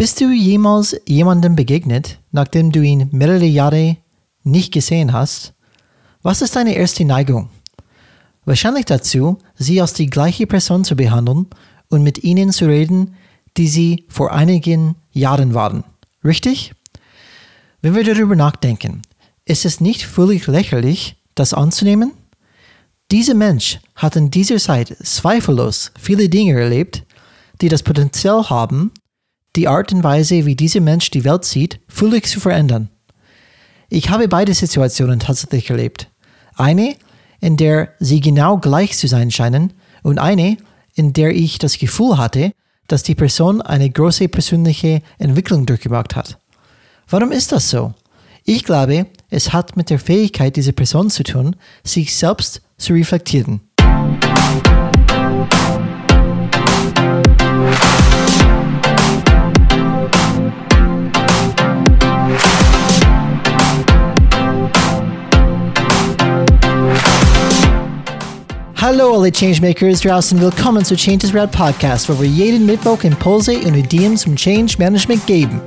Bist du jemals jemandem begegnet, nachdem du ihn mehrere Jahre nicht gesehen hast? Was ist deine erste Neigung? Wahrscheinlich dazu, sie als die gleiche Person zu behandeln und mit ihnen zu reden, die sie vor einigen Jahren waren. Richtig? Wenn wir darüber nachdenken, ist es nicht völlig lächerlich, das anzunehmen? Dieser Mensch hat in dieser Zeit zweifellos viele Dinge erlebt, die das Potenzial haben, die Art und Weise, wie dieser Mensch die Welt sieht, völlig zu verändern. Ich habe beide Situationen tatsächlich erlebt. Eine, in der sie genau gleich zu sein scheinen, und eine, in der ich das Gefühl hatte, dass die Person eine große persönliche Entwicklung durchgemacht hat. Warum ist das so? Ich glaube, es hat mit der Fähigkeit dieser Person zu tun, sich selbst zu reflektieren. Hallo alle Changemakers draußen, willkommen zu Change is Rad Podcast, wo wir jeden Mittwoch Impulse und Ideen zum Change Management geben.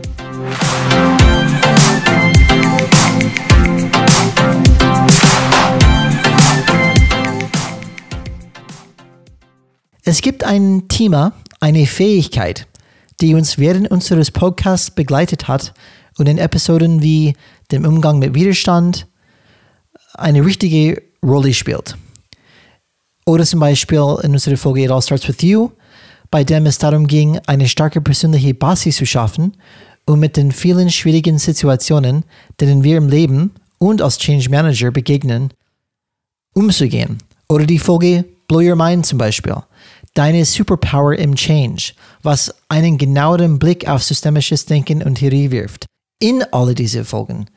Es gibt ein Thema, eine Fähigkeit, die uns während unseres Podcasts begleitet hat und in Episoden wie dem Umgang mit Widerstand eine richtige Rolle spielt. Oder zum Beispiel in unserer Folge It All Starts With You, bei dem es darum ging, eine starke persönliche Basis zu schaffen, um mit den vielen schwierigen Situationen, denen wir im Leben und als Change Manager begegnen, umzugehen. Oder die Folge Blow Your Mind zum Beispiel. Deine Superpower im Change, was einen genaueren Blick auf systemisches Denken und Theorie wirft. In alle diese Folgen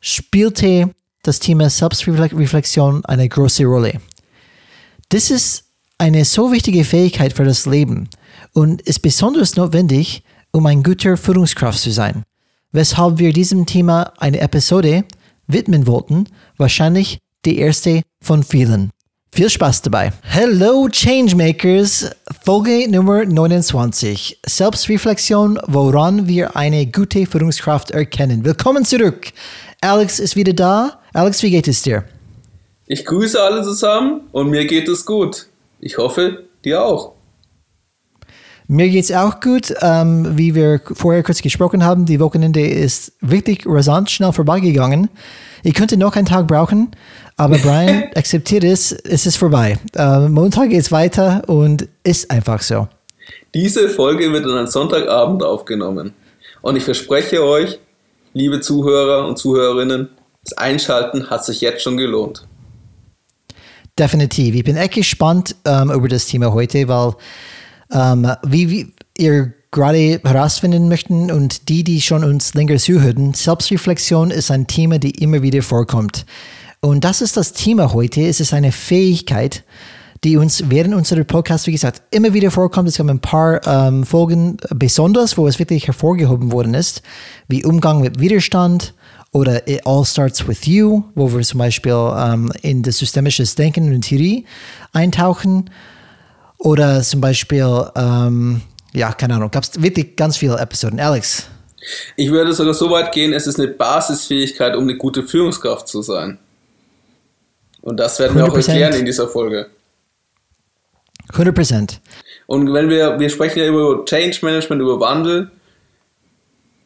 spielte das Thema Selbstreflexion eine große Rolle. Das ist eine so wichtige Fähigkeit für das Leben und ist besonders notwendig, um ein guter Führungskraft zu sein, weshalb wir diesem Thema eine Episode widmen wollten, wahrscheinlich die erste von vielen. Viel Spaß dabei. Hello Changemakers, Folge Nummer 29. Selbstreflexion, woran wir eine gute Führungskraft erkennen. Willkommen zurück. Alex ist wieder da. Alex, wie geht es dir? Ich grüße alle zusammen und mir geht es gut. Ich hoffe, dir auch. Mir geht es auch gut. Ähm, wie wir vorher kurz gesprochen haben, die Wochenende ist wirklich rasant schnell vorbeigegangen. Ich könnte noch einen Tag brauchen, aber Brian akzeptiert es, es ist vorbei. Ähm, Montag geht es weiter und ist einfach so. Diese Folge wird an Sonntagabend aufgenommen. Und ich verspreche euch, liebe Zuhörer und Zuhörerinnen, das Einschalten hat sich jetzt schon gelohnt. Definitiv. Ich bin echt gespannt ähm, über das Thema heute, weil ähm, wie, wie ihr gerade herausfinden möchten und die, die schon uns länger zuhören, Selbstreflexion ist ein Thema, die immer wieder vorkommt. Und das ist das Thema heute. Es ist eine Fähigkeit, die uns während unserer Podcast, wie gesagt, immer wieder vorkommt. Es gab ein paar ähm, Folgen besonders, wo es wirklich hervorgehoben worden ist, wie Umgang mit Widerstand, oder It All Starts With You, wo wir zum Beispiel ähm, in das systemische Denken und Theorie eintauchen. Oder zum Beispiel, ähm, ja, keine Ahnung, gab es wirklich ganz viele Episoden. Alex? Ich würde sogar so weit gehen, es ist eine Basisfähigkeit, um eine gute Führungskraft zu sein. Und das werden wir auch erklären in dieser Folge. 100 Prozent. Und wenn wir, wir sprechen ja über Change Management, über Wandel,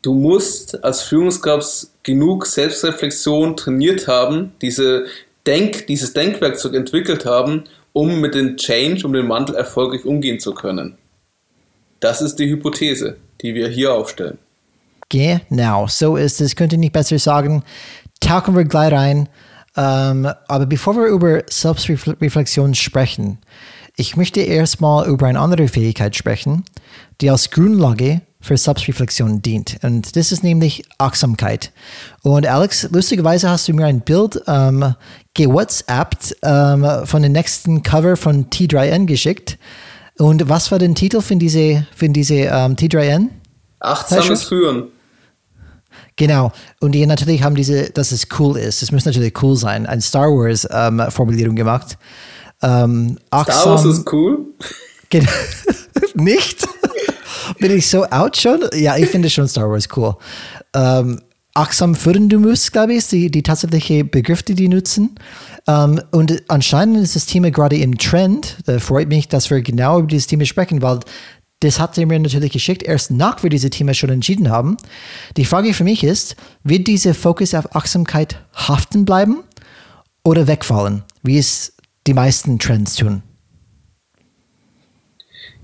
du musst als Führungskraft genug Selbstreflexion trainiert haben, diese Denk, dieses Denkwerkzeug entwickelt haben, um mit dem Change, um den Wandel erfolgreich umgehen zu können. Das ist die Hypothese, die wir hier aufstellen. Genau, so ist es. Könnte ich nicht besser sagen. Tauchen wir gleich rein. Ähm, aber bevor wir über Selbstreflexion sprechen, ich möchte erstmal über eine andere Fähigkeit sprechen, die als Grundlage für Selbstreflexion dient. Und das ist nämlich Achtsamkeit. Und Alex, lustigerweise hast du mir ein Bild ähm, gewhatsappt ähm, von dem nächsten Cover von T3N geschickt. Und was war der Titel für diese, für diese ähm, T3N? Achtsames Führen. Genau. Und die natürlich haben diese, dass es cool ist. Es muss natürlich cool sein. Ein Star Wars ähm, Formulierung gemacht. Ähm, Star Wars ist cool? Nicht? Bin ich so out schon? Ja, ich finde schon Star Wars cool. Ähm, achtsam führen du musst, glaube ich, die, die tatsächliche Begriff, die die nutzen. Um, und anscheinend ist das Thema gerade im Trend. Da freut mich, dass wir genau über dieses Thema sprechen, weil das hat er mir natürlich geschickt, erst nach wir dieses Thema schon entschieden haben. Die Frage für mich ist, wird dieser Fokus auf Achtsamkeit haften bleiben oder wegfallen, wie es die meisten Trends tun?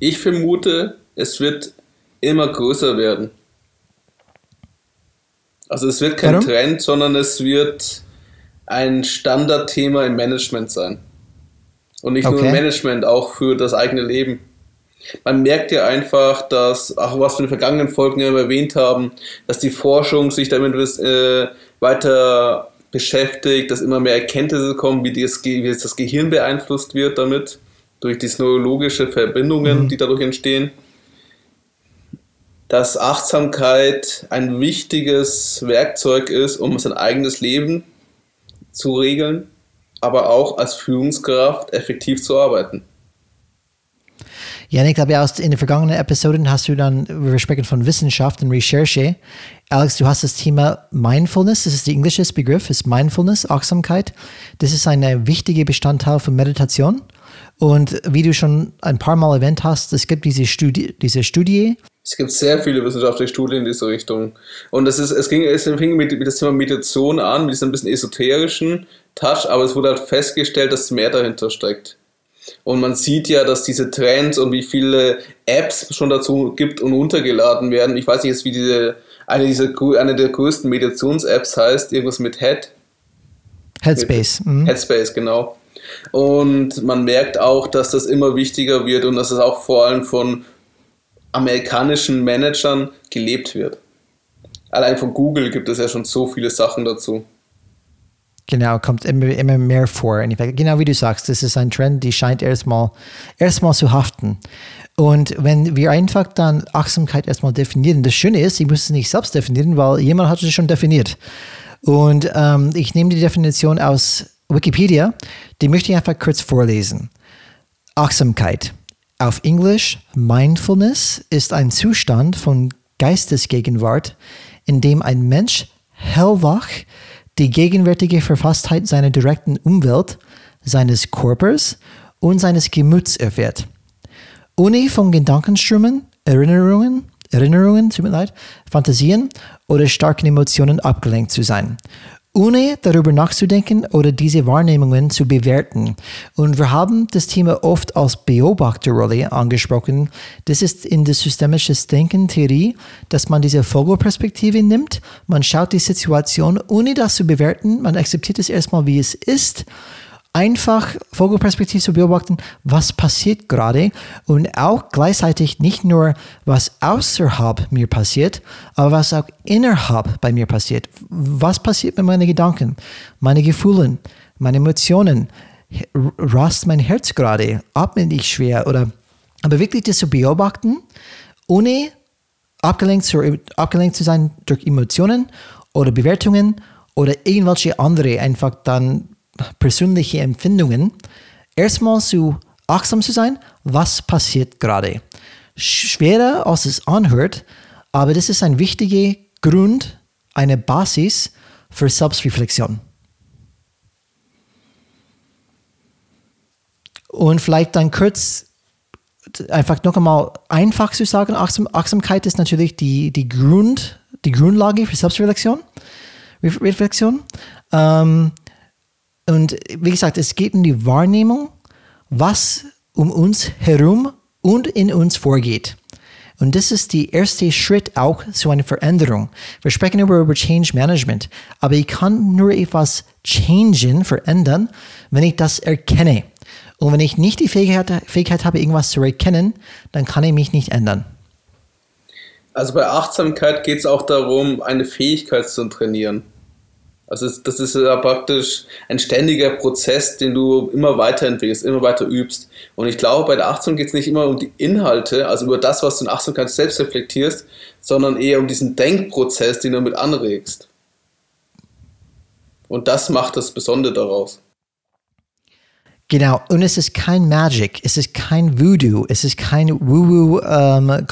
Ich vermute, es wird immer größer werden. Also es wird kein Warum? Trend, sondern es wird ein Standardthema im Management sein. Und nicht okay. nur im Management, auch für das eigene Leben. Man merkt ja einfach, dass, auch was wir in den vergangenen Folgen ja erwähnt haben, dass die Forschung sich damit äh, weiter beschäftigt, dass immer mehr Erkenntnisse kommen, wie, das, wie das Gehirn beeinflusst wird damit, durch die neurologische Verbindungen, mhm. die dadurch entstehen. Dass Achtsamkeit ein wichtiges Werkzeug ist, um sein eigenes Leben zu regeln, aber auch als Führungskraft effektiv zu arbeiten. Ja, ich glaube, in den vergangenen Episoden hast du dann, wir sprechen von Wissenschaft und Recherche. Alex, du hast das Thema Mindfulness, das ist der englische Begriff, ist Mindfulness, Achtsamkeit. Das ist ein wichtiger Bestandteil von Meditation. Und wie du schon ein paar Mal erwähnt hast, es gibt diese Studie, diese Studie es gibt sehr viele wissenschaftliche Studien in diese Richtung. Und das ist, es ging, es fing mit, mit das Thema Meditation an, mit diesem ein bisschen esoterischen Touch, aber es wurde halt festgestellt, dass mehr dahinter steckt. Und man sieht ja, dass diese Trends und wie viele Apps schon dazu gibt und runtergeladen werden. Ich weiß nicht jetzt, wie diese, eine, dieser, eine der größten Meditations-Apps heißt, irgendwas mit Head. Headspace. Mhm. Headspace, genau. Und man merkt auch, dass das immer wichtiger wird und dass es auch vor allem von amerikanischen Managern gelebt wird. Allein von Google gibt es ja schon so viele Sachen dazu. Genau, kommt immer, immer mehr vor. Genau wie du sagst, das ist ein Trend, die scheint erstmal erstmal zu haften. Und wenn wir einfach dann Achtsamkeit erstmal definieren, das Schöne ist, ich muss es nicht selbst definieren, weil jemand hat es schon definiert. Und ähm, ich nehme die Definition aus Wikipedia, die möchte ich einfach kurz vorlesen. Achtsamkeit auf Englisch, Mindfulness ist ein Zustand von Geistesgegenwart, in dem ein Mensch hellwach die gegenwärtige Verfasstheit seiner direkten Umwelt, seines Körpers und seines Gemüts erfährt. Ohne von Gedankenströmen, Erinnerungen, Erinnerungen, tut mir leid, Fantasien oder starken Emotionen abgelenkt zu sein ohne darüber nachzudenken oder diese Wahrnehmungen zu bewerten. Und wir haben das Thema oft als Beobachterrolle angesprochen. Das ist in der systemischen Denken-Theorie, dass man diese Vogelperspektive nimmt. Man schaut die Situation, ohne das zu bewerten. Man akzeptiert es erstmal, wie es ist einfach Vogelperspektive zu beobachten, was passiert gerade und auch gleichzeitig nicht nur, was außerhalb mir passiert, aber was auch innerhalb bei mir passiert. Was passiert mit meinen Gedanken, meine Gefühlen, meine Emotionen? Rast mein Herz gerade? Atme ich schwer? Oder, aber wirklich das zu beobachten, ohne abgelenkt zu, abgelenkt zu sein durch Emotionen oder Bewertungen oder irgendwelche andere einfach dann persönliche Empfindungen, erstmal zu achtsam zu sein, was passiert gerade. Schwerer als es anhört, aber das ist ein wichtiger Grund, eine Basis für Selbstreflexion. Und vielleicht dann kurz einfach noch einmal einfach zu sagen, Achtsam, Achtsamkeit ist natürlich die, die, Grund, die Grundlage für Selbstreflexion. Reflexion. Ähm, und wie gesagt, es geht um die Wahrnehmung, was um uns herum und in uns vorgeht. Und das ist der erste Schritt auch zu einer Veränderung. Wir sprechen über, über Change Management, aber ich kann nur etwas changen, verändern, wenn ich das erkenne. Und wenn ich nicht die Fähigkeit, Fähigkeit habe, irgendwas zu erkennen, dann kann ich mich nicht ändern. Also bei Achtsamkeit geht es auch darum, eine Fähigkeit zu trainieren. Also das ist ja praktisch ein ständiger Prozess, den du immer weiterentwickelst, immer weiter übst. Und ich glaube, bei der Achtsamkeit geht es nicht immer um die Inhalte, also über das, was du in Achtsamkeit selbst reflektierst, sondern eher um diesen Denkprozess, den du mit anregst. Und das macht das Besondere daraus. Genau, und es ist kein Magic, es ist kein Voodoo, es ist keine woo-woo ähm,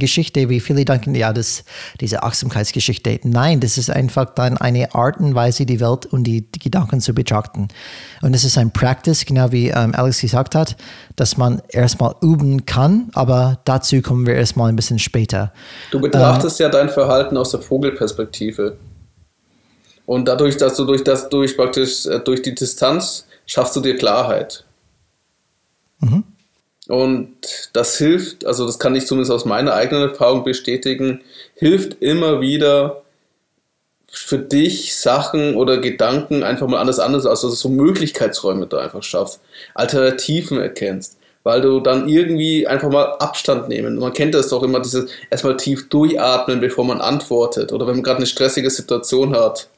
Geschichte, wie viele denken, ja, das, diese Achtsamkeitsgeschichte. Nein, das ist einfach dann eine Art und Weise, die Welt und die, die Gedanken zu betrachten. Und es ist ein Practice, genau wie ähm, Alex gesagt hat, dass man erstmal üben kann, aber dazu kommen wir erstmal ein bisschen später. Du betrachtest ähm, ja dein Verhalten aus der Vogelperspektive. Und dadurch, dass du durch das, durch praktisch, äh, durch die Distanz schaffst du dir Klarheit. Mhm. Und das hilft, also das kann ich zumindest aus meiner eigenen Erfahrung bestätigen, hilft immer wieder für dich Sachen oder Gedanken einfach mal anders anders, also so Möglichkeitsräume da einfach schaffst, Alternativen erkennst, weil du dann irgendwie einfach mal Abstand nehmen. Man kennt das doch immer, dieses erstmal tief durchatmen, bevor man antwortet oder wenn man gerade eine stressige Situation hat.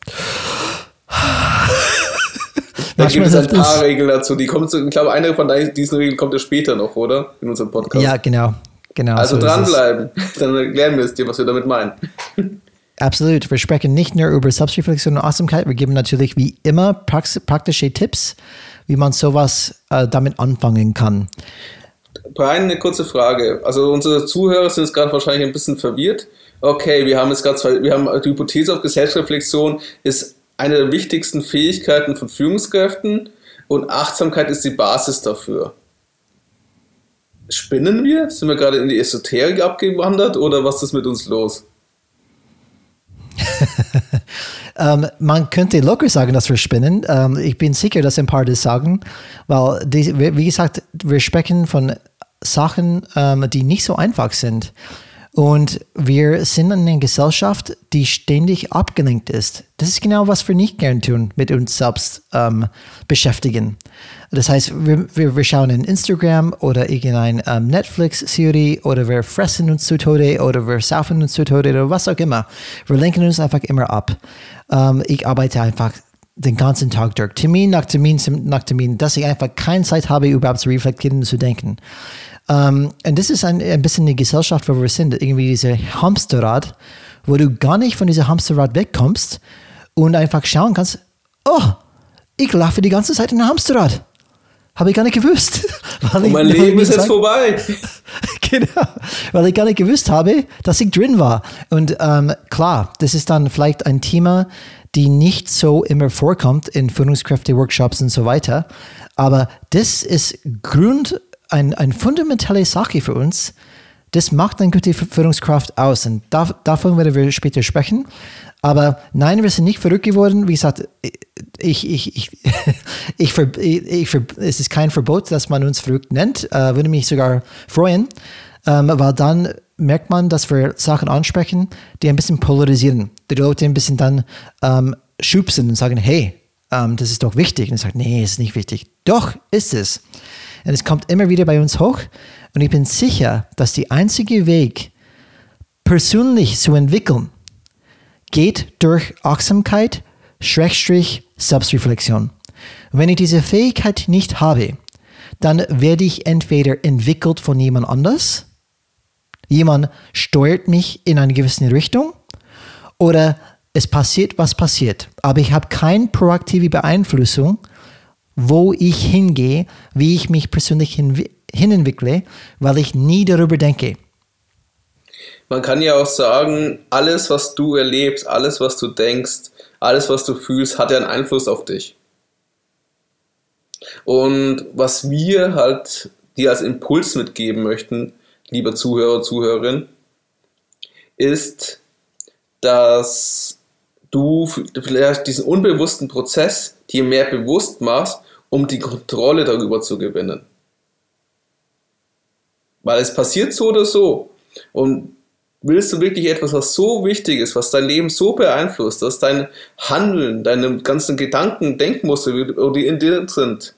Da gibt es ein paar Regeln dazu. Die kommen zu, ich glaube, eine von diesen Regeln kommt ja später noch, oder? In unserem Podcast. Ja, genau. genau also so dranbleiben. Dann erklären wir es dir, was wir damit meinen. Absolut. Wir sprechen nicht nur über Selbstreflexion und Achtsamkeit. Wir geben natürlich wie immer praktische Tipps, wie man sowas äh, damit anfangen kann. Brian, eine kurze Frage. Also unsere Zuhörer sind jetzt gerade wahrscheinlich ein bisschen verwirrt. Okay, wir haben jetzt gerade wir haben die Hypothese auf Selbstreflexion ist eine der wichtigsten Fähigkeiten von Führungskräften und Achtsamkeit ist die Basis dafür. Spinnen wir? Sind wir gerade in die Esoterik abgewandert oder was ist mit uns los? ähm, man könnte locker sagen, dass wir spinnen. Ähm, ich bin sicher, dass ein paar das sagen, weil, die, wie gesagt, wir sprechen von Sachen, ähm, die nicht so einfach sind. Und wir sind in einer Gesellschaft, die ständig abgelenkt ist. Das ist genau, was wir nicht gern tun, mit uns selbst ähm, beschäftigen. Das heißt, wir, wir, wir schauen in Instagram oder irgendeine ähm, Netflix-Serie oder wir fressen uns zu Tode oder wir saufen uns zu Tode oder was auch immer. Wir lenken uns einfach immer ab. Ähm, ich arbeite einfach den ganzen Tag durch, Termin nach Termin nach Termin, dass ich einfach keine Zeit habe, überhaupt zu reflektieren und zu denken. Ähm, und das ist ein, ein bisschen die Gesellschaft, wo wir sind. Irgendwie diese Hamsterrad, wo du gar nicht von diesem Hamsterrad wegkommst und einfach schauen kannst, oh, ich laufe die ganze Zeit in einem Hamsterrad. Habe ich gar nicht gewusst. und mein Leben ist jetzt vorbei. genau, weil ich gar nicht gewusst habe, dass ich drin war. Und ähm, klar, das ist dann vielleicht ein Thema, die nicht so immer vorkommt in Führungskräfte-Workshops und so weiter. Aber das ist Grund ein, eine fundamentale Sache für uns. Das macht eine gute Führungskraft aus. Und da, davon werden wir später sprechen. Aber nein, wir sind nicht verrückt geworden. Wie gesagt, ich, ich, ich, ich, ich, es ist kein Verbot, dass man uns verrückt nennt. Äh, würde mich sogar freuen, ähm, weil dann merkt man, dass wir Sachen ansprechen, die ein bisschen polarisieren. Die Leute ein bisschen dann ähm, schubsen und sagen, hey, ähm, das ist doch wichtig. Und ich sage, nee, ist nicht wichtig. Doch, ist es. Und es kommt immer wieder bei uns hoch. Und ich bin sicher, dass der einzige Weg, persönlich zu entwickeln, geht durch Achtsamkeit, Schrägstrich, Selbstreflexion. Wenn ich diese Fähigkeit nicht habe, dann werde ich entweder entwickelt von jemand anders, jemand steuert mich in eine gewisse Richtung, oder es passiert, was passiert. Aber ich habe keine proaktive Beeinflussung wo ich hingehe, wie ich mich persönlich hin, hinentwickle, weil ich nie darüber denke. Man kann ja auch sagen, alles, was du erlebst, alles, was du denkst, alles, was du fühlst, hat ja einen Einfluss auf dich. Und was wir halt dir als Impuls mitgeben möchten, lieber Zuhörer, Zuhörerin, ist, dass du vielleicht diesen unbewussten Prozess dir mehr bewusst machst um die Kontrolle darüber zu gewinnen. Weil es passiert so oder so. Und willst du wirklich etwas, was so wichtig ist, was dein Leben so beeinflusst, dass dein Handeln, deine ganzen Gedanken, Denkmuster, die in dir sind,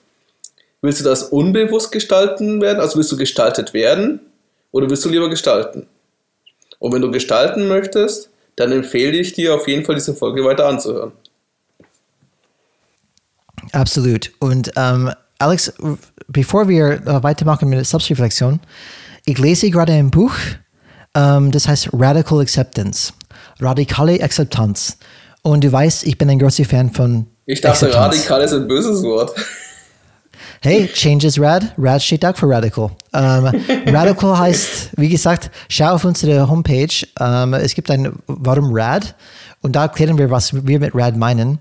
willst du das unbewusst gestalten werden? Also willst du gestaltet werden oder willst du lieber gestalten? Und wenn du gestalten möchtest, dann empfehle ich dir auf jeden Fall diese Folge weiter anzuhören. Absolut. Und ähm, Alex, bevor wir äh, weitermachen mit der Selbstreflexion, ich lese gerade ein Buch, ähm, das heißt Radical Acceptance, radikale Akzeptanz. Und du weißt, ich bin ein großer Fan von. Ich dachte, Akzeptanz. radikal ist ein böses Wort. Hey, Change is Rad. Rad steht auch für Radical. Ähm, Radical heißt, wie gesagt, schau auf unsere Homepage. Ähm, es gibt ein Warum Rad und da erklären wir, was wir mit Rad meinen.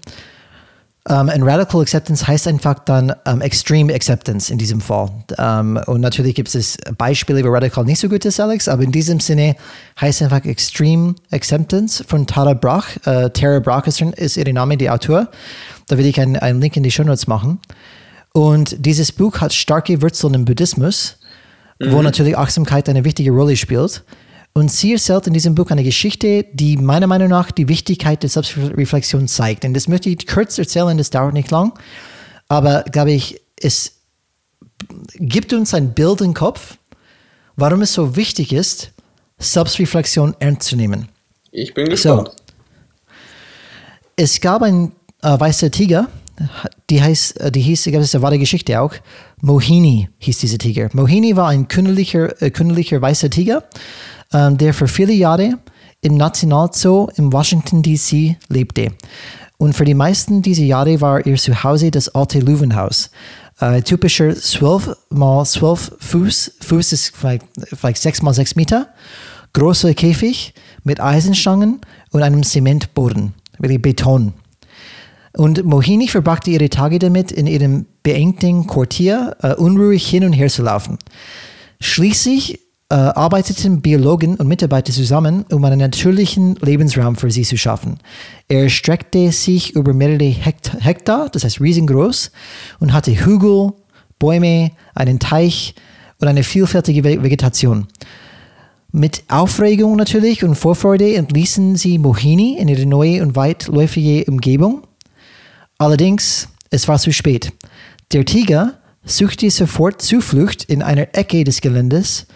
Um, und Radical Acceptance heißt einfach dann um, Extreme Acceptance in diesem Fall. Um, und natürlich gibt es Beispiele, wo Radical nicht so gut ist, Alex, aber in diesem Sinne heißt einfach Extreme Acceptance von Tara Brach. Uh, Tara Brach ist, ist ihr Name, die Autor. Da will ich einen, einen Link in die Show Notes machen. Und dieses Buch hat starke Wurzeln im Buddhismus, mhm. wo natürlich Achtsamkeit eine wichtige Rolle spielt. Und sie erzählt in diesem Buch eine Geschichte, die meiner Meinung nach die Wichtigkeit der Selbstreflexion zeigt. Und das möchte ich kurz erzählen, das dauert nicht lang. Aber glaube ich, es gibt uns ein Bild im Kopf, warum es so wichtig ist, Selbstreflexion ernst zu nehmen. Ich bin gespannt. So, es gab ein äh, weißer Tiger, die, heißt, äh, die hieß, ich glaube, das eine wahre Geschichte auch. Mohini hieß dieser Tiger. Mohini war ein künstlicher, äh, künstlicher weißer Tiger der für viele Jahre im Nationalzoo in Washington, D.C. lebte. Und für die meisten dieser Jahre war ihr Zuhause das alte Löwenhaus. Äh, typischer 12 mal 12 Fuß, Fuß ist vielleicht, vielleicht 6 mal 6 Meter, großer Käfig mit Eisenstangen und einem Zementboden, wirklich Beton. Und Mohini verbrachte ihre Tage damit, in ihrem beengten Quartier uh, unruhig hin und her zu laufen. Schließlich äh, arbeiteten Biologen und Mitarbeiter zusammen, um einen natürlichen Lebensraum für sie zu schaffen. Er streckte sich über mehrere Hektar, das heißt riesengroß, und hatte Hügel, Bäume, einen Teich und eine vielfältige Vegetation. Mit Aufregung natürlich und Vorfreude entließen sie Mohini in ihre neue und weitläufige Umgebung. Allerdings, es war zu spät. Der Tiger suchte sofort Zuflucht in einer Ecke des Geländes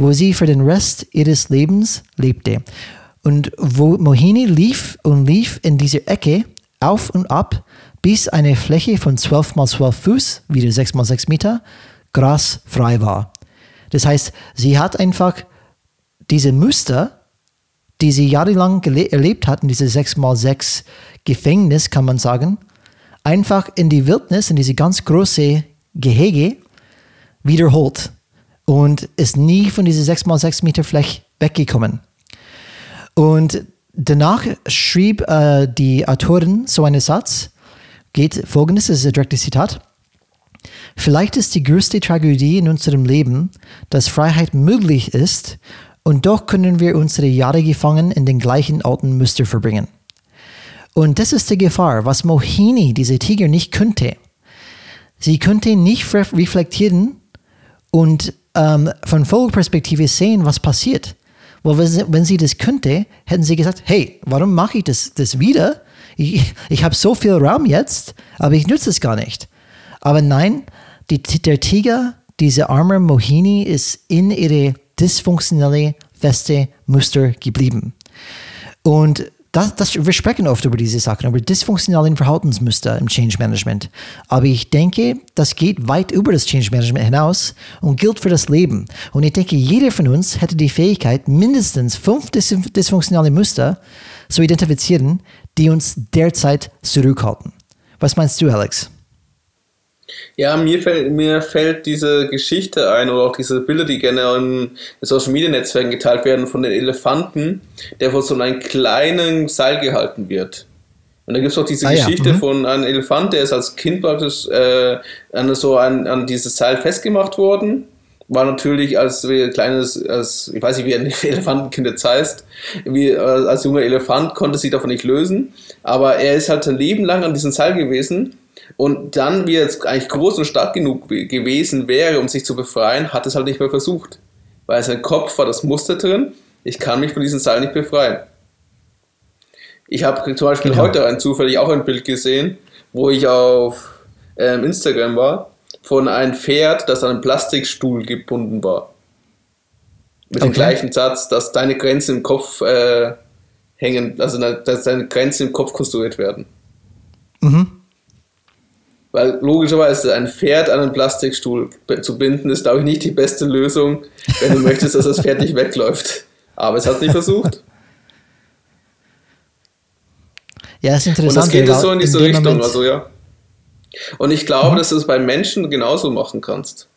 wo sie für den Rest ihres Lebens lebte. Und wo Mohini lief und lief in dieser Ecke auf und ab, bis eine Fläche von 12 mal 12 Fuß, wieder 6 mal 6 Meter, grasfrei war. Das heißt, sie hat einfach diese Muster, die sie jahrelang erlebt hat, in diese 6 mal 6 Gefängnis, kann man sagen, einfach in die Wildnis, in diese ganz große Gehege wiederholt und ist nie von dieser 6x6 Meter Fläche weggekommen. Und danach schrieb äh, die Autorin so einen Satz, geht folgendes, das ist ein direktes Zitat. Vielleicht ist die größte Tragödie in unserem Leben, dass Freiheit möglich ist und doch können wir unsere Jahre gefangen in den gleichen alten Muster verbringen. Und das ist die Gefahr, was Mohini, diese Tiger, nicht könnte. Sie könnte nicht reflektieren und ähm, von Vogelperspektive sehen, was passiert. Weil wenn sie, das könnte, hätten sie gesagt, hey, warum mache ich das, das wieder? Ich, ich habe so viel Raum jetzt, aber ich nutze es gar nicht. Aber nein, die, der Tiger, diese arme Mohini, ist in ihre dysfunktionelle, feste Muster geblieben. Und das, das, wir sprechen oft über diese Sachen, über dysfunktionalen Verhaltensmuster im Change Management. Aber ich denke, das geht weit über das Change Management hinaus und gilt für das Leben. Und ich denke, jeder von uns hätte die Fähigkeit, mindestens fünf dysfunktionale Muster zu identifizieren, die uns derzeit zurückhalten. Was meinst du, Alex? Ja, mir fällt, mir fällt diese Geschichte ein oder auch diese Bilder, die gerne in Social Media Netzwerken geteilt werden von den Elefanten, der von so einem kleinen Seil gehalten wird. Und da gibt es auch diese ah, Geschichte ja. mhm. von einem Elefant, der ist als Kind praktisch äh, an, so an, an dieses Seil festgemacht worden. War natürlich als kleines, als, ich weiß nicht, wie ein Elefantenkind jetzt heißt, wie, äh, als junger Elefant konnte sich davon nicht lösen. Aber er ist halt sein Leben lang an diesem Seil gewesen und dann, wie er jetzt eigentlich groß und stark genug gewesen wäre, um sich zu befreien, hat es halt nicht mehr versucht. Weil sein Kopf war das Muster drin, ich kann mich von diesem Seil nicht befreien. Ich habe zum Beispiel genau. heute ein zufällig auch ein Bild gesehen, wo ich auf ähm, Instagram war, von einem Pferd, das an einem Plastikstuhl gebunden war. Mit okay. dem gleichen Satz, dass deine Grenzen im Kopf äh, hängen, also dass deine Grenzen im Kopf konstruiert werden. Mhm. Weil logischerweise ein Pferd an einen Plastikstuhl zu binden, ist, glaube ich, nicht die beste Lösung, wenn du möchtest, dass das Pferd nicht wegläuft. Aber es hat nicht versucht. Ja, ist interessant. Und das geht so in diese in Richtung, Moment, also ja. Und ich glaube, mhm. dass du es bei Menschen genauso machen kannst.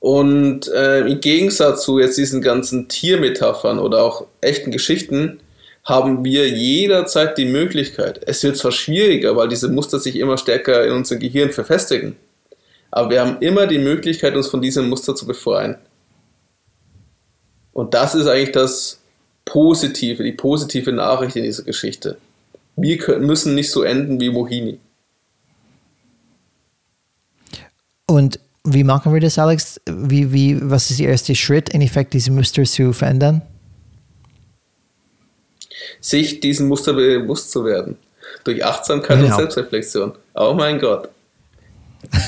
Und äh, im Gegensatz zu jetzt diesen ganzen Tiermetaphern oder auch echten Geschichten, haben wir jederzeit die Möglichkeit. Es wird zwar schwieriger, weil diese Muster sich immer stärker in unserem Gehirn verfestigen, aber wir haben immer die Möglichkeit, uns von diesem Muster zu befreien. Und das ist eigentlich das Positive, die positive Nachricht in dieser Geschichte. Wir müssen nicht so enden wie Mohini. Und wie machen wir das, Alex? Wie, wie, was ist der erste Schritt, in Effekt diese Muster zu verändern? Sich diesen Muster bewusst zu werden. Durch Achtsamkeit genau. und Selbstreflexion. Oh mein Gott.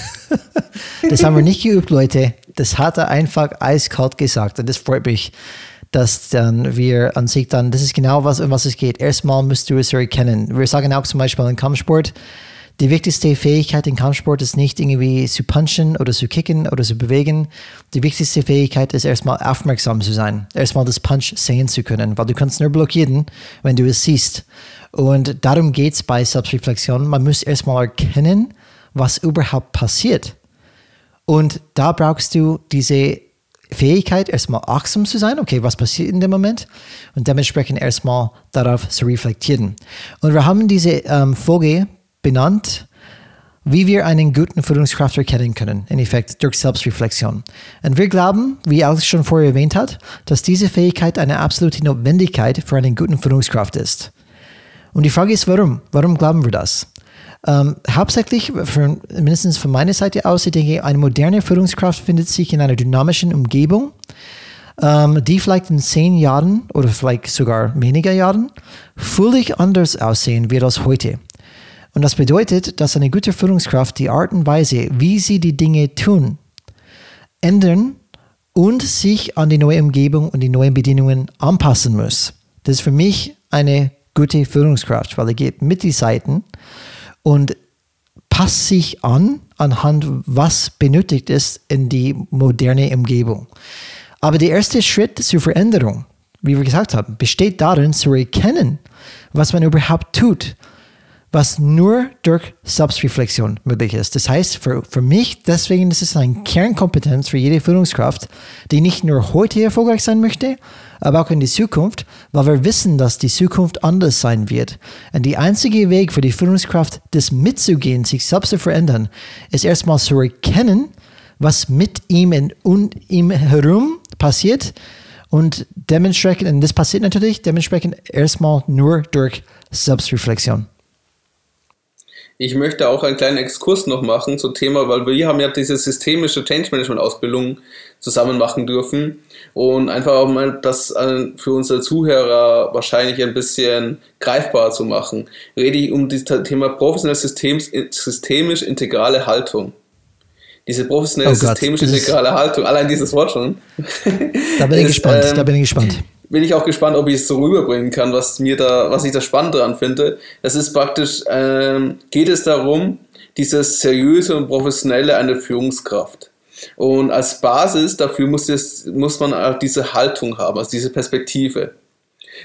das haben wir nicht geübt, Leute. Das hat er einfach eiskalt gesagt und das freut mich, dass dann wir an sich dann, das ist genau was, um was es geht. Erstmal musst du es erkennen. Wir sagen auch zum Beispiel im Kampfsport, die wichtigste Fähigkeit im Kampfsport ist nicht irgendwie zu punchen oder zu kicken oder zu bewegen. Die wichtigste Fähigkeit ist erstmal aufmerksam zu sein, erstmal das Punch sehen zu können, weil du kannst nur blockieren, wenn du es siehst. Und darum geht es bei Selbstreflexion. Man muss erstmal erkennen, was überhaupt passiert. Und da brauchst du diese Fähigkeit, erstmal achtsam zu sein, okay, was passiert in dem Moment und dementsprechend erstmal darauf zu reflektieren. Und wir haben diese ähm, Folge benannt, wie wir einen guten Führungskraft erkennen können, in Effekt durch Selbstreflexion. Und wir glauben, wie Alex schon vorher erwähnt hat, dass diese Fähigkeit eine absolute Notwendigkeit für einen guten Führungskraft ist. Und die Frage ist, warum? Warum glauben wir das? Ähm, hauptsächlich, für, mindestens von meiner Seite aus, ich denke, eine moderne Führungskraft findet sich in einer dynamischen Umgebung, ähm, die vielleicht in zehn Jahren oder vielleicht sogar weniger Jahren völlig anders aussehen wird als heute. Und das bedeutet, dass eine gute Führungskraft die Art und Weise, wie sie die Dinge tun, ändern und sich an die neue Umgebung und die neuen Bedingungen anpassen muss. Das ist für mich eine gute Führungskraft, weil er geht mit die Seiten und passt sich an anhand, was benötigt ist in die moderne Umgebung. Aber der erste Schritt zur Veränderung, wie wir gesagt haben, besteht darin zu erkennen, was man überhaupt tut was nur durch Selbstreflexion möglich ist. Das heißt, für, für mich, deswegen ist es eine Kernkompetenz für jede Führungskraft, die nicht nur heute erfolgreich sein möchte, aber auch in die Zukunft, weil wir wissen, dass die Zukunft anders sein wird. Und der einzige Weg für die Führungskraft, das mitzugehen, sich selbst zu verändern, ist erstmal zu erkennen, was mit ihm und ihm herum passiert und dementsprechend, und das passiert natürlich dementsprechend erstmal nur durch Selbstreflexion. Ich möchte auch einen kleinen Exkurs noch machen zum Thema, weil wir haben ja diese systemische Change Management Ausbildung zusammen machen dürfen und einfach auch mal das für unsere Zuhörer wahrscheinlich ein bisschen greifbar zu machen. Rede ich um das Thema professionelle Systems, systemisch integrale Haltung. Diese professionelle oh systemisch integrale Haltung, allein dieses Wort schon. Da bin ich ist, gespannt, ähm, da bin ich gespannt bin ich auch gespannt, ob ich es so rüberbringen kann, was mir da, was ich da spannend dran finde. Das ist praktisch, ähm, geht es darum, dieses seriöse und professionelle einer Führungskraft. Und als Basis dafür muss, es, muss man auch diese Haltung haben, also diese Perspektive.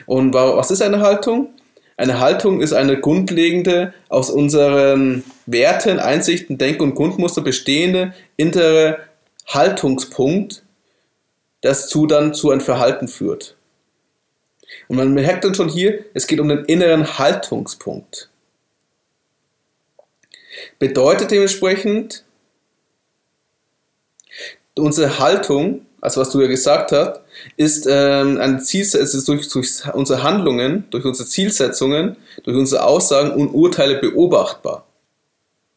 Und was ist eine Haltung? Eine Haltung ist eine grundlegende, aus unseren Werten, Einsichten, Denk- und Grundmuster bestehende innere Haltungspunkt, das zu dann zu einem Verhalten führt. Und man merkt dann schon hier, es geht um den inneren Haltungspunkt. Bedeutet dementsprechend, unsere Haltung, also was du ja gesagt hast, ist ähm, ein Ziel, es ist durch, durch unsere Handlungen, durch unsere Zielsetzungen, durch unsere Aussagen und Urteile beobachtbar.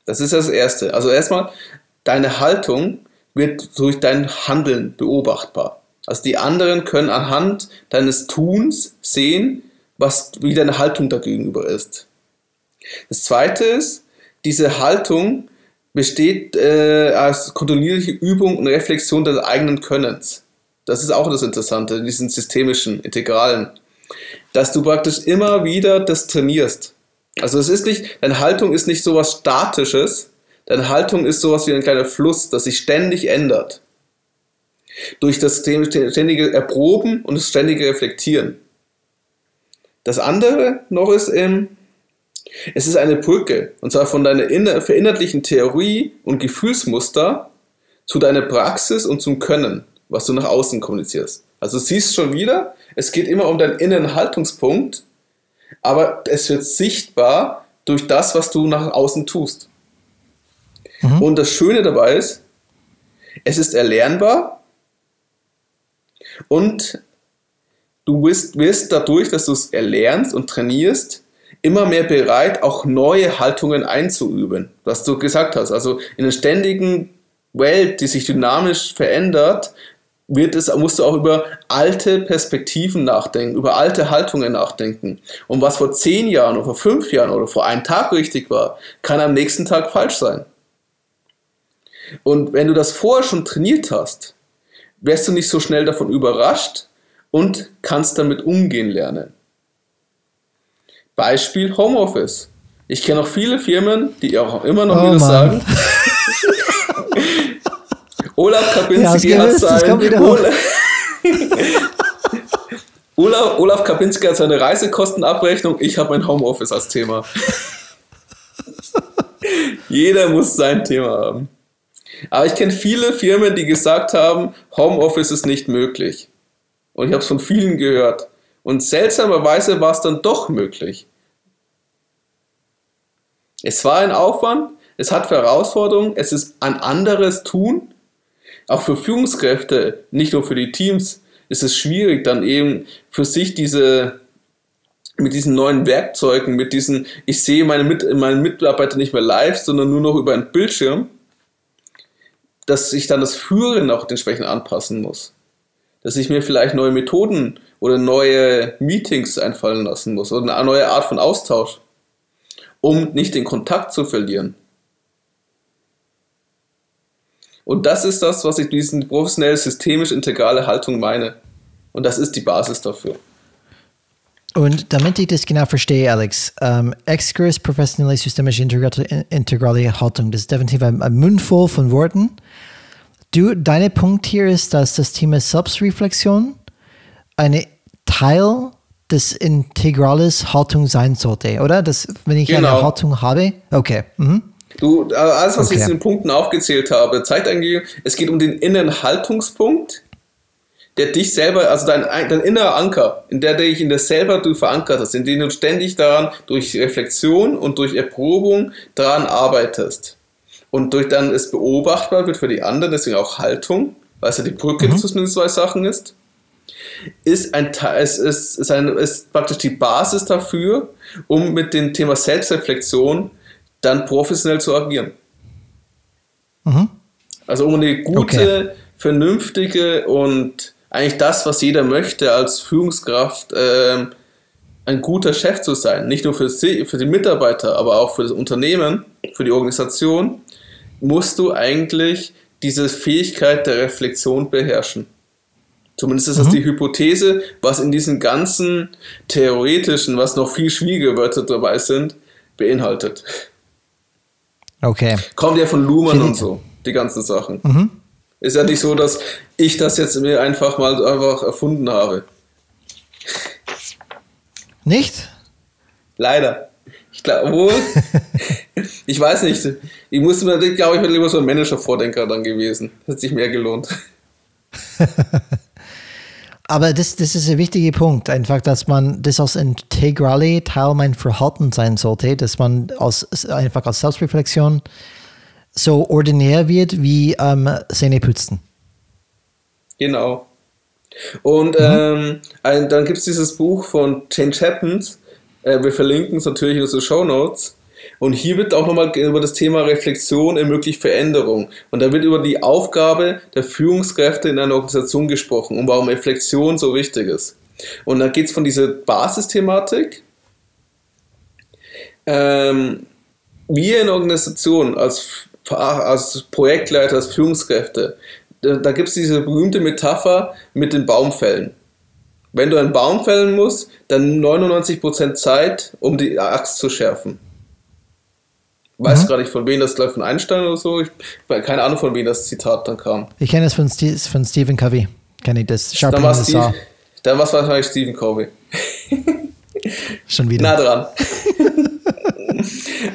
Das ist das Erste. Also erstmal, deine Haltung wird durch dein Handeln beobachtbar. Also die anderen können anhand deines Tuns sehen, was, wie deine Haltung dagegenüber ist. Das zweite ist, diese Haltung besteht äh, als kontinuierliche Übung und Reflexion des eigenen Könnens. Das ist auch das Interessante, diesen systemischen, integralen. Dass du praktisch immer wieder das trainierst. Also es ist nicht, deine Haltung ist nicht sowas Statisches, deine Haltung ist sowas wie ein kleiner Fluss, das sich ständig ändert durch das ständige Erproben und das ständige Reflektieren. Das andere noch ist, ähm, Es ist eine Brücke, und zwar von deiner verinnerlichen Theorie und Gefühlsmuster zu deiner Praxis und zum Können, was du nach außen kommunizierst. Also siehst schon wieder, es geht immer um deinen inneren Haltungspunkt, aber es wird sichtbar durch das, was du nach außen tust. Mhm. Und das Schöne dabei ist, es ist erlernbar und du wirst, wirst dadurch, dass du es erlernst und trainierst, immer mehr bereit, auch neue Haltungen einzuüben, was du gesagt hast. Also in einer ständigen Welt, die sich dynamisch verändert, wird es, musst du auch über alte Perspektiven nachdenken, über alte Haltungen nachdenken. Und was vor zehn Jahren oder vor fünf Jahren oder vor einem Tag richtig war, kann am nächsten Tag falsch sein. Und wenn du das vorher schon trainiert hast, wirst du nicht so schnell davon überrascht und kannst damit umgehen lernen. Beispiel Homeoffice. Ich kenne auch viele Firmen, die auch immer noch oh, wieder sagen. Olaf Kapinski ja, hat sein, Olaf, Olaf Kapinski hat seine Reisekostenabrechnung, ich habe mein Homeoffice als Thema. Jeder muss sein Thema haben. Aber ich kenne viele Firmen, die gesagt haben, Homeoffice ist nicht möglich. Und ich habe es von vielen gehört. Und seltsamerweise war es dann doch möglich. Es war ein Aufwand, es hat Herausforderungen, es ist ein anderes Tun. Auch für Führungskräfte, nicht nur für die Teams, ist es schwierig, dann eben für sich diese mit diesen neuen Werkzeugen, mit diesen, ich sehe meine, mit, meine Mitarbeiter nicht mehr live, sondern nur noch über einen Bildschirm, dass ich dann das Führen auch entsprechend anpassen muss. Dass ich mir vielleicht neue Methoden oder neue Meetings einfallen lassen muss oder eine neue Art von Austausch, um nicht den Kontakt zu verlieren. Und das ist das, was ich diesen professionell systemisch integrale Haltung meine. Und das ist die Basis dafür. Und damit ich das genau verstehe, Alex, ähm, Exkurs professionelle systemische integrale, integrale Haltung, das ist definitiv ein, ein Mundvoll von Worten. Du, dein Punkt hier ist, dass das Thema Selbstreflexion eine Teil des integrales Haltung sein sollte, oder? Das, wenn ich genau. eine Haltung habe, okay. Mhm. Du, alles, was okay. ich in den Punkten aufgezählt habe, zeigt eigentlich, es geht um den inneren Haltungspunkt, der dich selber, also dein, dein innerer Anker, in der dich in der selber du verankert hast, in dem du ständig daran durch Reflexion und durch Erprobung daran arbeitest. Und durch dann es beobachtbar wird für die anderen, deswegen auch Haltung, weil es ja die Brücke mhm. zwischen den zwei Sachen ist ist, ein, es ist, ist, ein, ist praktisch die Basis dafür, um mit dem Thema Selbstreflexion dann professionell zu agieren. Mhm. Also um eine gute, okay. vernünftige und eigentlich das, was jeder möchte als Führungskraft, äh, ein guter Chef zu sein. Nicht nur für, sie, für die Mitarbeiter, aber auch für das Unternehmen, für die Organisation, musst du eigentlich diese Fähigkeit der Reflexion beherrschen. Zumindest ist das mhm. die Hypothese, was in diesen ganzen theoretischen, was noch viel schwierige Wörter dabei sind, beinhaltet. Okay. Kommt ja von Luhmann und so, die ganzen Sachen. Mhm. Ist ja nicht so, dass ich das jetzt mir einfach mal einfach erfunden habe. Nicht? Leider. Ich glaube, ich weiß nicht. Ich musste mir, glaube ich, bin lieber so ein Manager-Vordenker dann gewesen. Das hat sich mehr gelohnt. Aber das, das ist ein wichtiger Punkt, einfach, dass man das als integrale Teil mein Verhalten sein sollte, dass man als, einfach als Selbstreflexion so ordinär wird wie ähm, Zähne putzen. Genau. Und mhm. ähm, dann gibt es dieses Buch von Change Happens. Äh, wir verlinken es natürlich in unseren Show Notes. Und hier wird auch nochmal über das Thema Reflexion ermöglicht Veränderung. Und da wird über die Aufgabe der Führungskräfte in einer Organisation gesprochen und warum Reflexion so wichtig ist. Und da geht es von dieser Basisthematik. Ähm, wir in Organisationen als, als Projektleiter, als Führungskräfte, da, gibt es diese berühmte Metapher mit den Baumfällen. Wenn du einen Baum fällen musst, dann 99% Zeit, um die Axt zu schärfen. Weiß mhm. gar nicht, von wem das gleich von Einstein oder so. Ich keine Ahnung, von wem das Zitat dann kam. Ich kenne es von, St von Stephen Covey. Kenne ich das? Dann war es wahrscheinlich Stephen Covey. Schon wieder. Na dran.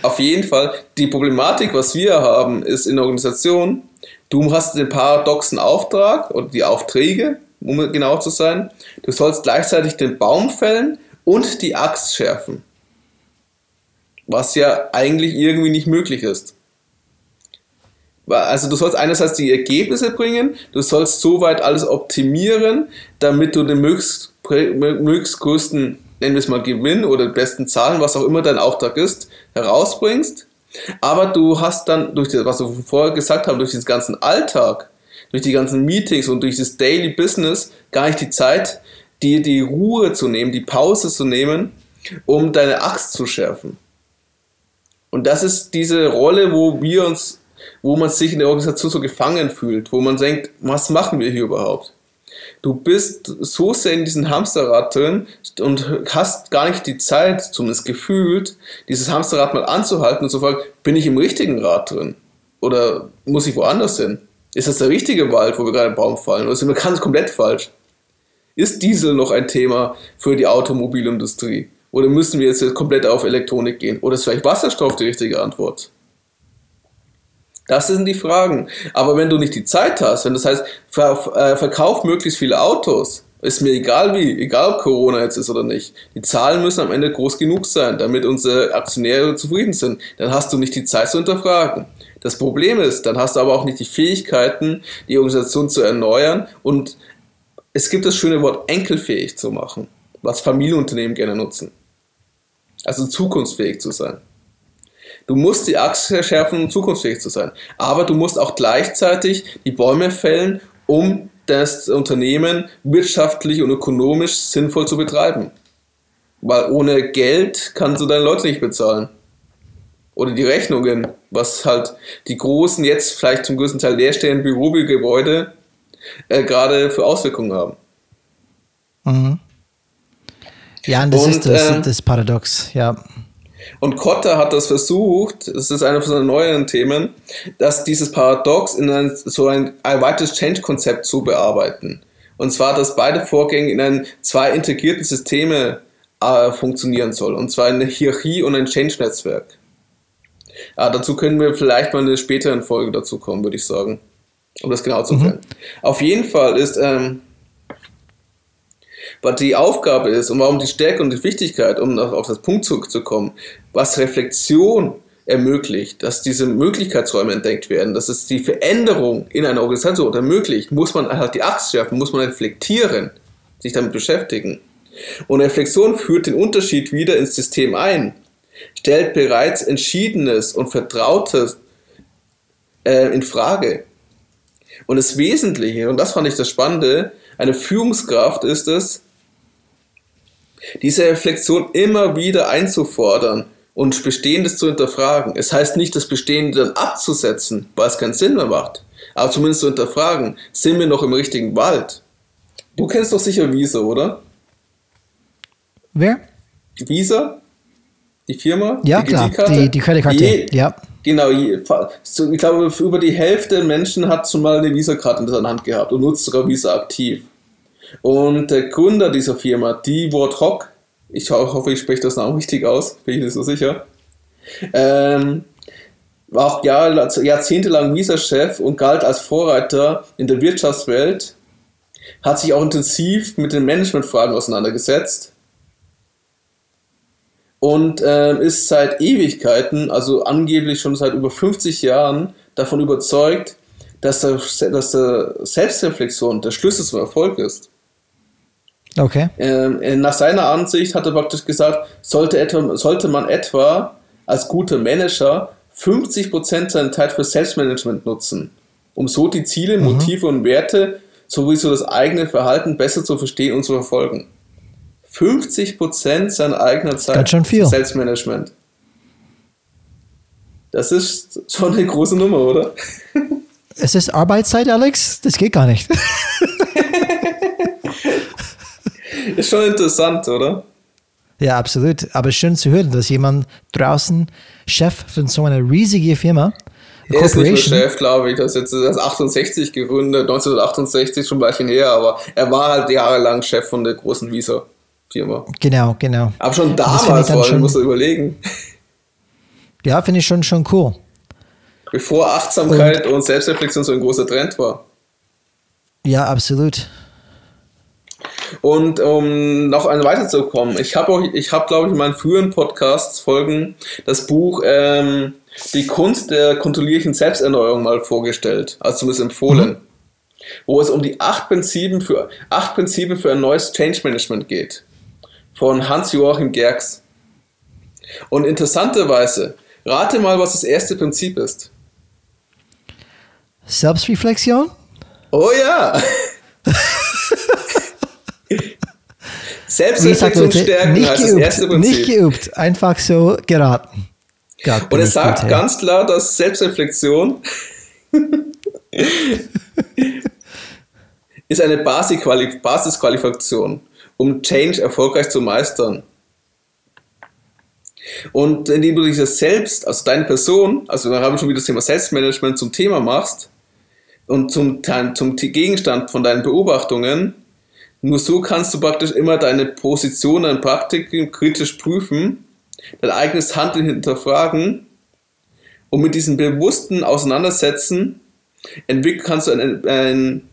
Auf jeden Fall, die Problematik, was wir haben, ist in der Organisation, du hast den paradoxen Auftrag oder die Aufträge, um genau zu sein. Du sollst gleichzeitig den Baum fällen und die Axt schärfen. Was ja eigentlich irgendwie nicht möglich ist. Also du sollst einerseits die Ergebnisse bringen, du sollst soweit alles optimieren, damit du den möglichst, möglichst größten, nennen wir es mal Gewinn oder besten Zahlen, was auch immer dein Auftrag ist, herausbringst. Aber du hast dann durch das, was wir vorher gesagt haben, durch diesen ganzen Alltag, durch die ganzen Meetings und durch das Daily Business gar nicht die Zeit, dir die Ruhe zu nehmen, die Pause zu nehmen, um deine Axt zu schärfen. Und das ist diese Rolle, wo wir uns, wo man sich in der Organisation so gefangen fühlt, wo man denkt, was machen wir hier überhaupt? Du bist so sehr in diesem Hamsterrad drin und hast gar nicht die Zeit, zumindest gefühlt, dieses Hamsterrad mal anzuhalten und zu fragen, bin ich im richtigen Rad drin? Oder muss ich woanders hin? Ist das der richtige Wald, wo wir gerade im Baum fallen? Oder sind wir ganz komplett falsch? Ist Diesel noch ein Thema für die Automobilindustrie? Oder müssen wir jetzt komplett auf Elektronik gehen? Oder ist vielleicht Wasserstoff die richtige Antwort? Das sind die Fragen. Aber wenn du nicht die Zeit hast, wenn das heißt, ver äh, verkauf möglichst viele Autos, ist mir egal wie, egal ob Corona jetzt ist oder nicht. Die Zahlen müssen am Ende groß genug sein, damit unsere Aktionäre zufrieden sind. Dann hast du nicht die Zeit zu hinterfragen. Das Problem ist, dann hast du aber auch nicht die Fähigkeiten, die Organisation zu erneuern und es gibt das schöne Wort enkelfähig zu machen, was Familienunternehmen gerne nutzen. Also zukunftsfähig zu sein. Du musst die Achse schärfen, um zukunftsfähig zu sein. Aber du musst auch gleichzeitig die Bäume fällen, um das Unternehmen wirtschaftlich und ökonomisch sinnvoll zu betreiben. Weil ohne Geld kannst du deine Leute nicht bezahlen. Oder die Rechnungen, was halt die großen, jetzt vielleicht zum größten Teil leerstehenden Bürogebäude äh, gerade für Auswirkungen haben. Mhm. Ja, und das und, ist das, äh, das Paradox, ja. Und Kotter hat das versucht, das ist einer von seinen neueren Themen, dass dieses Paradox in ein, so ein erweitertes Change-Konzept zu bearbeiten. Und zwar, dass beide Vorgänge in ein, zwei integrierten Systeme äh, funktionieren soll. Und zwar eine Hierarchie und ein Change-Netzwerk. Ah, dazu können wir vielleicht mal in einer späteren Folge dazu kommen, würde ich sagen um das genau zu erklären. Mhm. Auf jeden Fall ist, ähm, was die Aufgabe ist und warum die Stärke und die Wichtigkeit, um auf das Punkt zurückzukommen, was Reflexion ermöglicht, dass diese Möglichkeitsräume entdeckt werden, dass es die Veränderung in einer Organisation ermöglicht, muss man halt die Axt schärfen, muss man reflektieren, sich damit beschäftigen. Und Reflexion führt den Unterschied wieder ins System ein, stellt bereits Entschiedenes und Vertrautes äh, in Frage und das Wesentliche, und das fand ich das Spannende, eine Führungskraft ist es, diese Reflexion immer wieder einzufordern und Bestehendes zu hinterfragen. Es heißt nicht, das Bestehende dann abzusetzen, weil es keinen Sinn mehr macht, aber zumindest zu hinterfragen, sind wir noch im richtigen Wald? Du kennst doch sicher Visa, oder? Wer? Visa? Die Firma? Ja, die klar, die, die Kreditkarte, ja. Genau, ich glaube, über die Hälfte der Menschen hat schon mal eine Visa-Karte in der Hand gehabt und nutzt sogar Visa aktiv. Und der Gründer dieser Firma, Divot Hock, ich hoffe, ich spreche das Namen richtig aus, bin ich nicht so sicher, ähm, war auch Jahr, jahrzehntelang Visa-Chef und galt als Vorreiter in der Wirtschaftswelt, hat sich auch intensiv mit den Managementfragen auseinandergesetzt und äh, ist seit Ewigkeiten, also angeblich schon seit über 50 Jahren, davon überzeugt, dass der, dass der Selbstreflexion der Schlüssel zum Erfolg ist. Okay. Ähm, äh, nach seiner Ansicht hat er praktisch gesagt, sollte, etwa, sollte man etwa als guter Manager 50% seiner Zeit für Selbstmanagement nutzen, um so die Ziele, mhm. Motive und Werte sowie so das eigene Verhalten besser zu verstehen und zu verfolgen. 50% seiner eigenen Zeit Ganz schon viel. Selbstmanagement. Das ist schon eine große Nummer, oder? Es ist Arbeitszeit, Alex? Das geht gar nicht. ist schon interessant, oder? Ja, absolut. Aber schön zu hören, dass jemand draußen Chef von so einer riesigen Firma er ist nicht mehr Chef, glaube ich. Das ist jetzt das 68 gegründet, 1968 schon ein her, aber er war halt jahrelang Chef von der großen Visa. Firma. Genau, genau. Aber schon damals, vor allem, musst du überlegen. Ja, finde ich schon, schon cool. Bevor Achtsamkeit und, und Selbstreflexion so ein großer Trend war. Ja, absolut. Und um noch ein weiterzukommen, ich habe ich habe, glaube ich, in meinen früheren Podcasts-Folgen das Buch ähm, Die Kunst der kontrollierlichen Selbsterneuerung mal vorgestellt, also zumindest empfohlen. Mhm. Wo es um die acht Prinzipien für, acht Prinzipien für ein neues Change Management geht. Von Hans-Joachim Gerks. Und interessanterweise, rate mal, was das erste Prinzip ist. Selbstreflexion? Oh ja! Selbstreflexion stärken nicht heißt geübt, das erste Prinzip. Nicht geübt, einfach so geraten. Und es sagt ganz klar, dass Selbstreflexion ist eine Basisqualifikation, um Change erfolgreich zu meistern. Und indem du dich das selbst, also deine Person, also da haben wir schon wieder das Thema Selbstmanagement zum Thema machst und zum, zum Gegenstand von deinen Beobachtungen, nur so kannst du praktisch immer deine Position an Praktiken kritisch prüfen, dein eigenes Handeln hinterfragen und mit diesem bewussten Auseinandersetzen entwickeln, kannst du ein, ein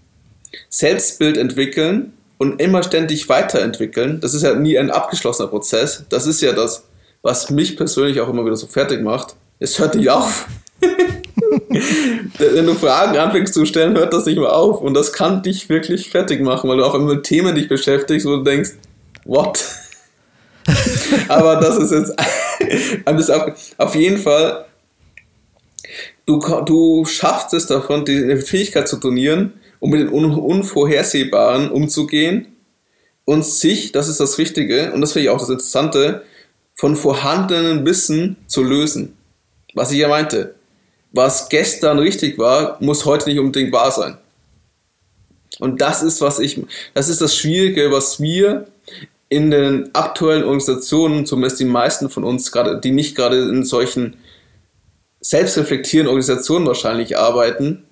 Selbstbild entwickeln und immer ständig weiterentwickeln. Das ist ja nie ein abgeschlossener Prozess. Das ist ja das, was mich persönlich auch immer wieder so fertig macht. Es hört nicht auf. Wenn du Fragen anfängst zu stellen, hört das nicht mehr auf. Und das kann dich wirklich fertig machen, weil du auf einmal mit Themen dich beschäftigst, du denkst, what? Aber das ist jetzt das auf, auf jeden Fall, du, du schaffst es davon, die Fähigkeit zu trainieren, um mit den Unvorhersehbaren umzugehen und sich, das ist das Wichtige, und das finde ich auch das Interessante, von vorhandenen Wissen zu lösen. Was ich ja meinte was gestern richtig war, muss heute nicht unbedingt wahr sein. Und das ist, was ich, das ist das Schwierige, was wir in den aktuellen Organisationen, zumindest die meisten von uns gerade, die nicht gerade in solchen selbstreflektierenden Organisationen wahrscheinlich arbeiten,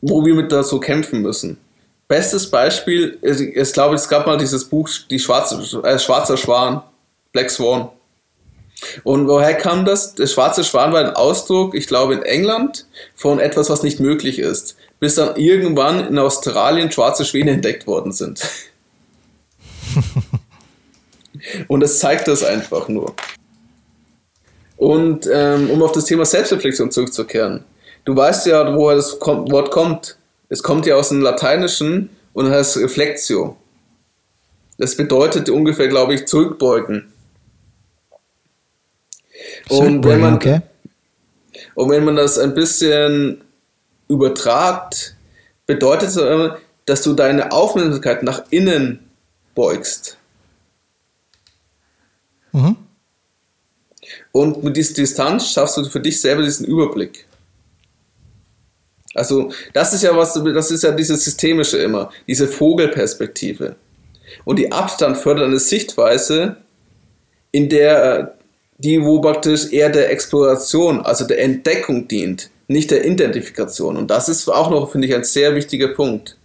wo wir mit da so kämpfen müssen. Bestes Beispiel, ich, glaube, es gab mal dieses Buch, die Schwarze, äh, Schwarzer Schwan, Black Swan. Und woher kam das? Der schwarze Schwan war ein Ausdruck, ich glaube in England, von etwas, was nicht möglich ist. Bis dann irgendwann in Australien schwarze Schwäne entdeckt worden sind. Und das zeigt das einfach nur. Und ähm, um auf das Thema Selbstreflexion zurückzukehren. Du weißt ja, woher das Wort kommt. Es kommt ja aus dem Lateinischen und heißt Reflektio. Das bedeutet ungefähr, glaube ich, zurückbeugen. Und wenn, man, okay. und wenn man das ein bisschen übertragt, bedeutet es, dass du deine Aufmerksamkeit nach innen beugst. Mhm. Und mit dieser Distanz schaffst du für dich selber diesen Überblick. Also, das ist ja was, das ist ja dieses Systemische immer, diese Vogelperspektive. Und die Abstand fördert eine Sichtweise, in der die wo praktisch eher der Exploration, also der Entdeckung dient, nicht der Identifikation. Und das ist auch noch, finde ich, ein sehr wichtiger Punkt.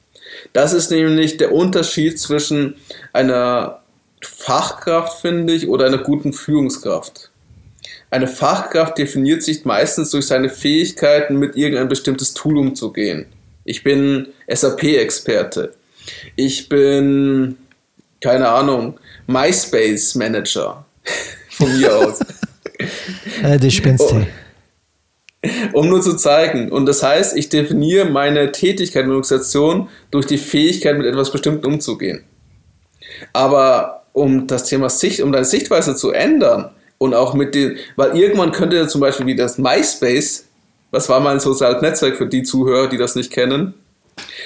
Das ist nämlich der Unterschied zwischen einer Fachkraft, finde ich, oder einer guten Führungskraft. Eine Fachkraft definiert sich meistens durch seine Fähigkeiten, mit irgendein bestimmtes Tool umzugehen. Ich bin SAP-Experte. Ich bin, keine Ahnung, MySpace-Manager von mir aus. äh, die spinnst um, um nur zu zeigen. Und das heißt, ich definiere meine Tätigkeit in der Organisation durch die Fähigkeit, mit etwas Bestimmten umzugehen. Aber um das Thema Sicht, um deine Sichtweise zu ändern und auch mit den, weil irgendwann könnte zum Beispiel wie das MySpace, was war mal ein soziales Netzwerk für die Zuhörer, die das nicht kennen,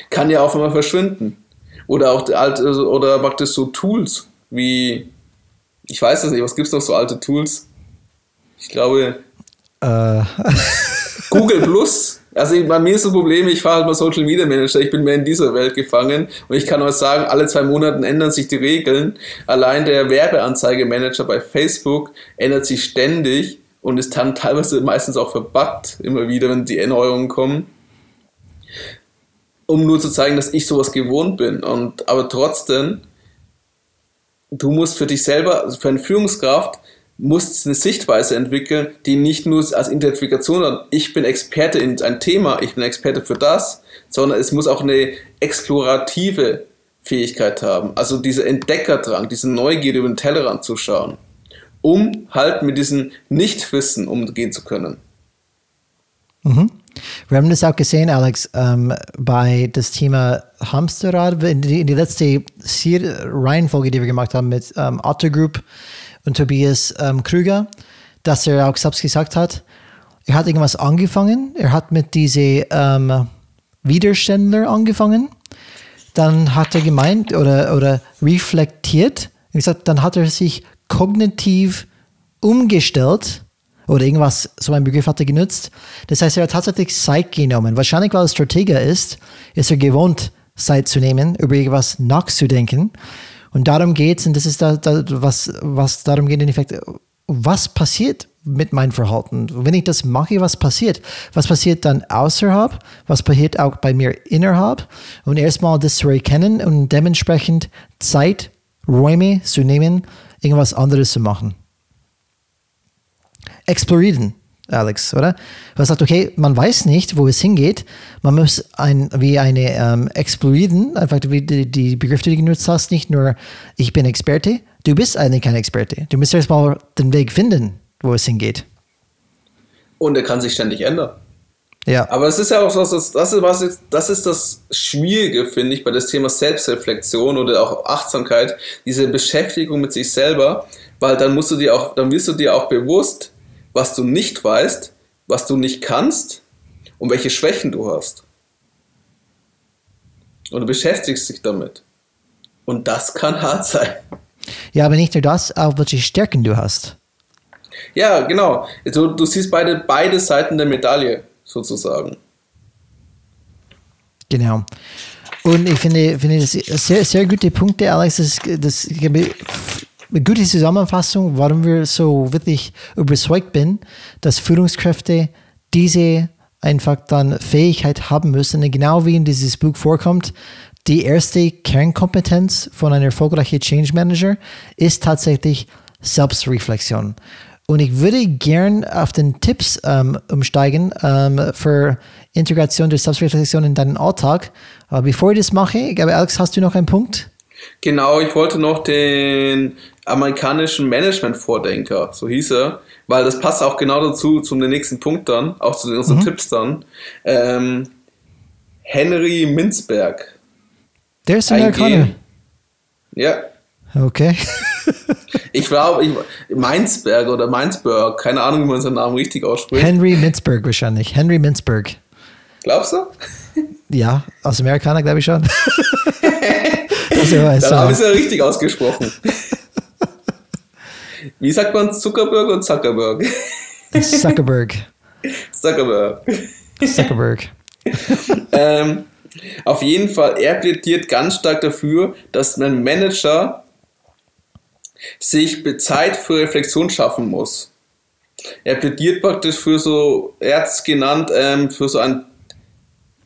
kann ja auch immer verschwinden. Oder auch alte, oder praktisch so Tools wie ich weiß es nicht, was gibt es noch so alte Tools? Ich glaube. Äh. Google Plus. Also bei mir ist das Problem, ich fahre halt mal Social Media Manager, ich bin mehr in dieser Welt gefangen und ich kann euch sagen, alle zwei Monate ändern sich die Regeln. Allein der Werbeanzeigemanager bei Facebook ändert sich ständig und ist dann teilweise meistens auch verbuggt, immer wieder, wenn die Erneuerungen kommen. Um nur zu zeigen, dass ich sowas gewohnt bin. Und aber trotzdem du musst für dich selber, also für eine Führungskraft, muss eine Sichtweise entwickeln, die nicht nur als Identifikation ich bin Experte in ein Thema, ich bin Experte für das, sondern es muss auch eine explorative Fähigkeit haben. Also dieser Entdeckerdrang, diese Neugierde über den Tellerrand zu schauen, um halt mit diesem Nichtwissen umgehen zu können. Mhm. Wir haben das auch gesehen, Alex, ähm, bei das Thema Hamsterrad, in die, in die letzte Reihenfolge, die wir gemacht haben mit ähm, Otto Group und Tobias ähm, Krüger, dass er auch selbst gesagt hat, er hat irgendwas angefangen, er hat mit diese ähm, Widerständler angefangen, dann hat er gemeint oder, oder reflektiert, gesagt, dann hat er sich kognitiv umgestellt oder irgendwas, so ein Begriff hat er genutzt. Das heißt, er hat tatsächlich Zeit genommen. Wahrscheinlich, weil er Strateger ist, ist er gewohnt, Zeit zu nehmen, über irgendwas nachzudenken. Und darum geht es, und das ist da, da, was, was darum geht, in Effekt, was passiert mit meinem Verhalten? Wenn ich das mache, was passiert? Was passiert dann außerhalb? Was passiert auch bei mir innerhalb? Und erstmal das zu erkennen und dementsprechend Zeit, Räume zu nehmen, irgendwas anderes zu machen explorieren, Alex, oder? Du hast gesagt, okay, man weiß nicht, wo es hingeht. Man muss ein, wie eine ähm, explorieren, einfach wie die, die Begriffe, die du genutzt hast, nicht nur ich bin Experte, du bist eigentlich kein Experte. Du musst erstmal den Weg finden, wo es hingeht. Und er kann sich ständig ändern. Ja. Aber es ist ja auch was, das, das, ist, was ist, das ist das Schwierige, finde ich, bei das Thema Selbstreflexion oder auch Achtsamkeit, diese Beschäftigung mit sich selber, weil dann musst du dir auch, dann wirst du dir auch bewusst, was du nicht weißt, was du nicht kannst und welche Schwächen du hast. Und du beschäftigst dich damit. Und das kann hart sein. Ja, aber nicht nur das, auch welche Stärken du hast. Ja, genau. Also, du siehst beide, beide Seiten der Medaille, sozusagen. Genau. Und ich finde, finde das sehr, sehr gute Punkte, Alex. Das, das eine gute Zusammenfassung, warum wir so wirklich überzeugt sind, dass Führungskräfte diese einfach dann Fähigkeit haben müssen. Genau wie in dieses Buch vorkommt, die erste Kernkompetenz von einem erfolgreichen Change Manager ist tatsächlich Selbstreflexion. Und ich würde gern auf den Tipps ähm, umsteigen ähm, für Integration der Selbstreflexion in deinen Alltag. Aber bevor ich das mache, ich glaube, Alex, hast du noch einen Punkt? Genau, ich wollte noch den amerikanischen Management-Vordenker, so hieß er, weil das passt auch genau dazu, zum nächsten Punkt dann, auch zu unseren mhm. Tipps dann. Ähm, Henry Minzberg. Der ist Amerikaner. Ja. Okay. ich glaube, Mainzberg oder Mainzberg, keine Ahnung, wie man seinen Namen richtig ausspricht. Henry Minzberg wahrscheinlich. Henry Minzberg. Glaubst du? Ja, aus Amerikaner glaube ich schon. das Dann habe ich es ja richtig ausgesprochen. Wie sagt man Zuckerberg und Zuckerberg? Zuckerberg. Zuckerberg. Zuckerberg. ähm, auf jeden Fall, er plädiert ganz stark dafür, dass ein Manager sich Zeit für Reflexion schaffen muss. Er plädiert praktisch für so, er hat es genannt, ähm, für so ein,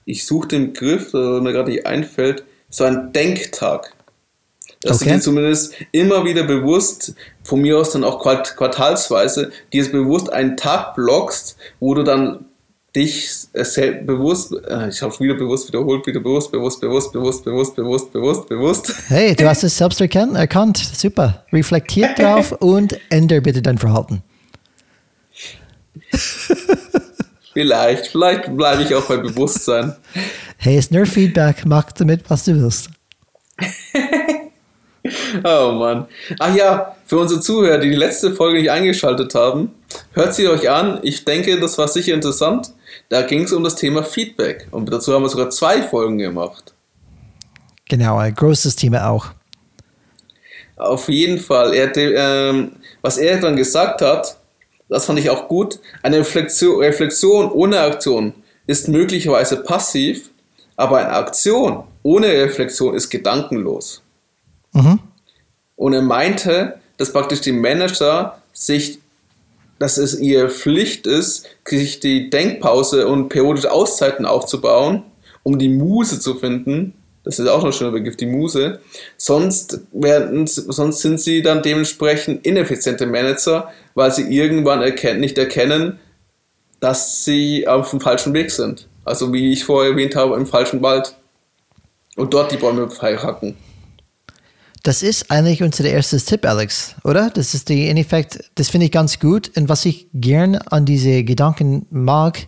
ich suche den Begriff, der mir gerade nicht einfällt, so ein Denktag. Dass okay. du dir zumindest immer wieder bewusst, von mir aus dann auch quartalsweise, dir bewusst einen Tag blockst, wo du dann dich bewusst, äh, ich habe wieder bewusst wiederholt, wieder bewusst, bewusst, bewusst, bewusst, bewusst, bewusst, bewusst, bewusst. Hey, du hast es selbst erkannt, erkannt. super. Reflektiert drauf und ändere bitte dein Verhalten. vielleicht, vielleicht bleibe ich auch bei Bewusstsein. Hey, ist nur Feedback, mach damit, was du willst. Oh Mann. Ach ja, für unsere Zuhörer, die die letzte Folge nicht eingeschaltet haben, hört sie euch an. Ich denke, das war sicher interessant. Da ging es um das Thema Feedback. Und dazu haben wir sogar zwei Folgen gemacht. Genau, ein großes Thema auch. Auf jeden Fall. Er, ähm, was er dann gesagt hat, das fand ich auch gut. Eine Reflexion, Reflexion ohne Aktion ist möglicherweise passiv, aber eine Aktion ohne Reflexion ist gedankenlos. Mhm. Und er meinte, dass praktisch die Manager sich, dass es ihre Pflicht ist, sich die Denkpause und periodische Auszeiten aufzubauen, um die Muse zu finden, Das ist auch noch ein schöner Begriff, die Muse. Sonst, werden, sonst sind sie dann dementsprechend ineffiziente Manager, weil sie irgendwann erkennt, nicht erkennen, dass sie auf dem falschen Weg sind. Also wie ich vorher erwähnt habe, im falschen Wald. Und dort die Bäume hacken. Das ist eigentlich unser erstes Tipp, Alex, oder? Das ist die, in Effekt, das finde ich ganz gut. Und was ich gern an diese Gedanken mag,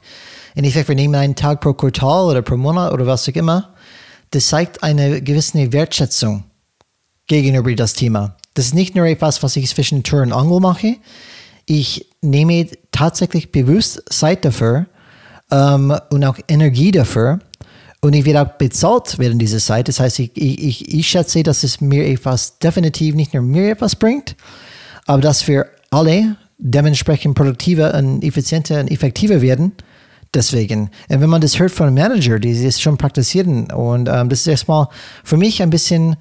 in Effekt, wir nehmen einen Tag pro Quartal oder pro Monat oder was auch immer, das zeigt eine gewisse Wertschätzung gegenüber das Thema. Das ist nicht nur etwas, was ich zwischen Tür und Angel mache. Ich nehme tatsächlich bewusst Zeit dafür ähm, und auch Energie dafür, und ich werde auch bezahlt während dieser Zeit. Das heißt, ich, ich, ich schätze, dass es mir etwas definitiv nicht nur mir etwas bringt, aber dass wir alle dementsprechend produktiver und effizienter und effektiver werden. Deswegen, und wenn man das hört von einem Manager, die das schon praktizieren, und ähm, das ist erstmal für mich ein bisschen,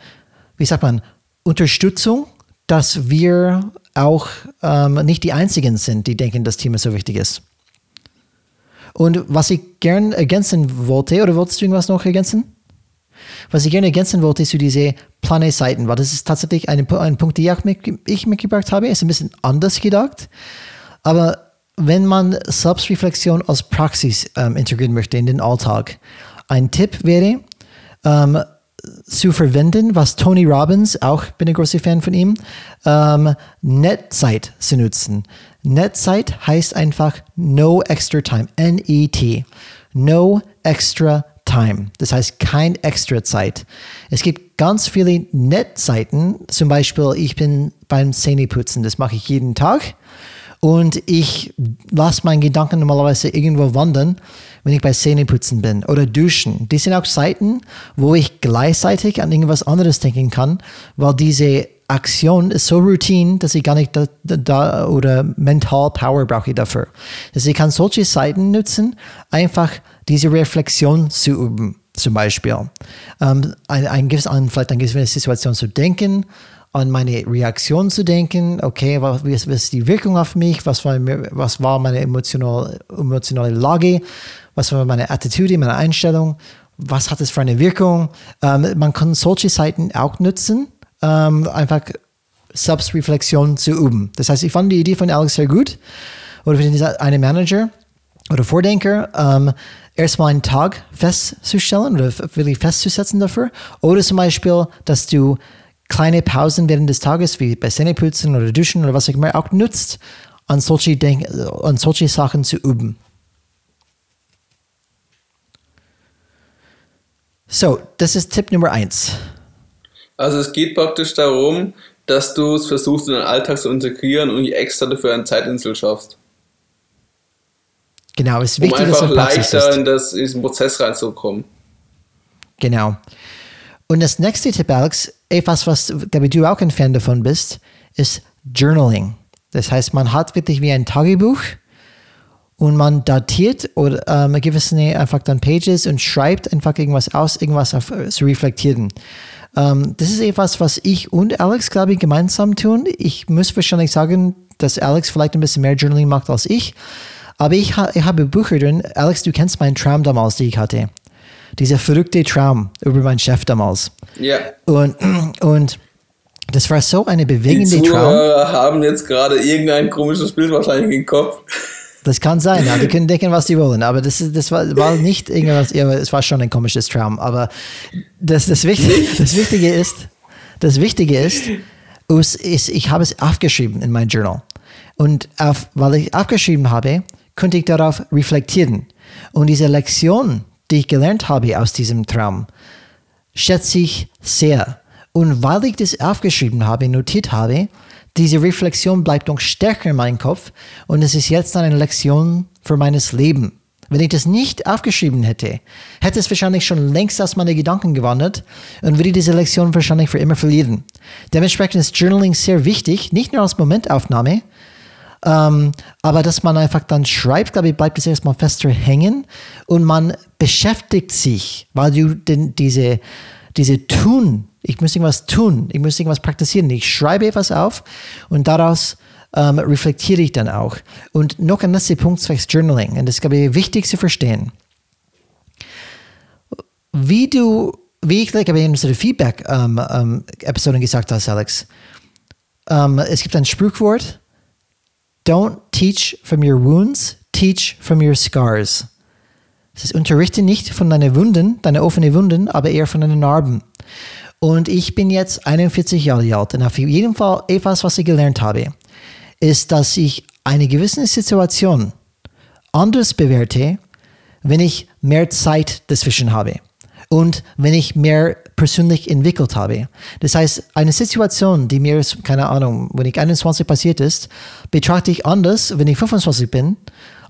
wie sagt man, Unterstützung, dass wir auch ähm, nicht die Einzigen sind, die denken, das Thema so wichtig ist. Und was ich gern ergänzen wollte, oder wolltest du irgendwas noch ergänzen? Was ich gerne ergänzen wollte zu diese Plane-Seiten, weil das ist tatsächlich ein, ein Punkt, den ich mitgebracht habe, ist ein bisschen anders gedacht. Aber wenn man Selbstreflexion als Praxis ähm, integrieren möchte in den Alltag, ein Tipp wäre, ähm, zu verwenden, was Tony Robbins, auch bin ein großer Fan von ihm, ähm, Netzeit zu nutzen. Netzeit heißt einfach No Extra Time, N-E-T, No Extra Time. Das heißt kein extra Zeit. Es gibt ganz viele Netzseiten, zum Beispiel ich bin beim Zähneputzen, das mache ich jeden Tag und ich lasse meinen Gedanken normalerweise irgendwo wandern wenn ich bei Zähneputzen bin oder Duschen. Die sind auch Seiten, wo ich gleichzeitig an irgendwas anderes denken kann, weil diese Aktion ist so routine, dass ich gar nicht da, da oder mental Power brauche dafür. Also ich kann solche Seiten nutzen, einfach diese Reflexion zu üben, zum Beispiel. Ähm, ein, ein, an vielleicht eine gewisse Situation zu denken, an meine Reaktion zu denken, okay, was, was ist die Wirkung auf mich, was war, was war meine emotionale, emotionale Lage, was war meine Attitude, meine Einstellung, was hat es für eine Wirkung. Ähm, man kann solche Seiten auch nutzen, ähm, einfach Selbstreflexion zu üben. Das heißt, ich fand die Idee von Alex sehr gut. Oder wenn eine Manager oder Vordenker, ähm, erstmal einen Tag festzustellen oder wirklich festzusetzen dafür. Oder zum Beispiel, dass du kleine Pausen während des Tages, wie bei Zähneputzen oder Duschen oder was auch immer, auch nutzt, an solche, Denk an solche Sachen zu üben. So, das ist Tipp Nummer eins. Also es geht praktisch darum, dass du es versuchst in den Alltag zu integrieren und extra dafür eine Zeitinsel schaffst. Genau, es ist wichtig, um einfach leichter in, das, in diesen Prozess reinzukommen. Genau. Und das nächste Tipp, Alex, etwas, was glaube du auch ein Fan davon bist, ist Journaling. Das heißt, man hat wirklich wie ein Tagebuch und man datiert oder ähm, gewisse einfach dann Pages und schreibt einfach irgendwas aus, irgendwas auf, äh, zu reflektieren. Ähm, das ist etwas, was ich und Alex, glaube ich, gemeinsam tun. Ich muss wahrscheinlich sagen, dass Alex vielleicht ein bisschen mehr Journaling macht als ich. Aber ich, ha ich habe Bücher drin. Alex, du kennst meinen Traum damals, den ich hatte. Dieser verrückte Traum über meinen Chef damals. Ja. Und, und das war so eine bewegende Die Zuhörer Traum. haben jetzt gerade irgendein komisches Bild wahrscheinlich im Kopf. Das kann sein, ja. Die können denken, was sie wollen. Aber das, ist, das war, war nicht irgendwas, es war schon ein komisches Traum. Aber das, das, Wichtige, das Wichtige ist, das Wichtige ist, ist, ich habe es aufgeschrieben in mein Journal. Und auf, weil ich aufgeschrieben habe, konnte ich darauf reflektieren. Und diese Lektion, die ich gelernt habe aus diesem Traum, schätze ich sehr. Und weil ich das aufgeschrieben habe, notiert habe, diese Reflexion bleibt noch stärker in meinem Kopf und es ist jetzt eine Lektion für meines Leben. Wenn ich das nicht aufgeschrieben hätte, hätte es wahrscheinlich schon längst aus meinen Gedanken gewandert und würde diese Lektion wahrscheinlich für immer verlieren. Dementsprechend ist Journaling sehr wichtig, nicht nur als Momentaufnahme, ähm, aber dass man einfach dann schreibt, glaube ich, bleibt es erstmal fester hängen und man beschäftigt sich, weil du den, diese, diese Tun ich muss irgendwas tun, ich muss irgendwas praktizieren. Ich schreibe etwas auf und daraus ähm, reflektiere ich dann auch. Und noch ein letzter Punkt zwecks Journaling, und das ist, glaube ich, wichtig zu verstehen. Wie du, wie ich gleich in unserer Feedback-Episoden gesagt hast, Alex, ähm, es gibt ein Sprichwort, don't teach from your wounds, teach from your scars. Es ist unterrichte nicht von deinen Wunden, deine offenen Wunden, aber eher von deinen Narben. Und ich bin jetzt 41 Jahre alt und auf jeden Fall etwas, was ich gelernt habe, ist, dass ich eine gewisse Situation anders bewerte, wenn ich mehr Zeit dazwischen habe und wenn ich mehr persönlich entwickelt habe. Das heißt, eine Situation, die mir, keine Ahnung, wenn ich 21 passiert ist, betrachte ich anders, wenn ich 25 bin,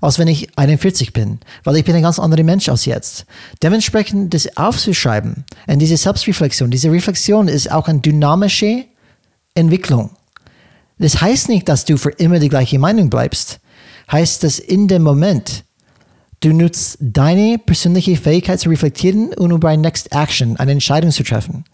als wenn ich 41 bin, weil ich bin ein ganz anderer Mensch als jetzt. Dementsprechend das aufzuschreiben und diese Selbstreflexion, diese Reflexion ist auch eine dynamische Entwicklung. Das heißt nicht, dass du für immer die gleiche Meinung bleibst. Heißt, dass in dem Moment du nutzt deine persönliche Fähigkeit zu reflektieren und über eine Next Action, eine Entscheidung zu treffen.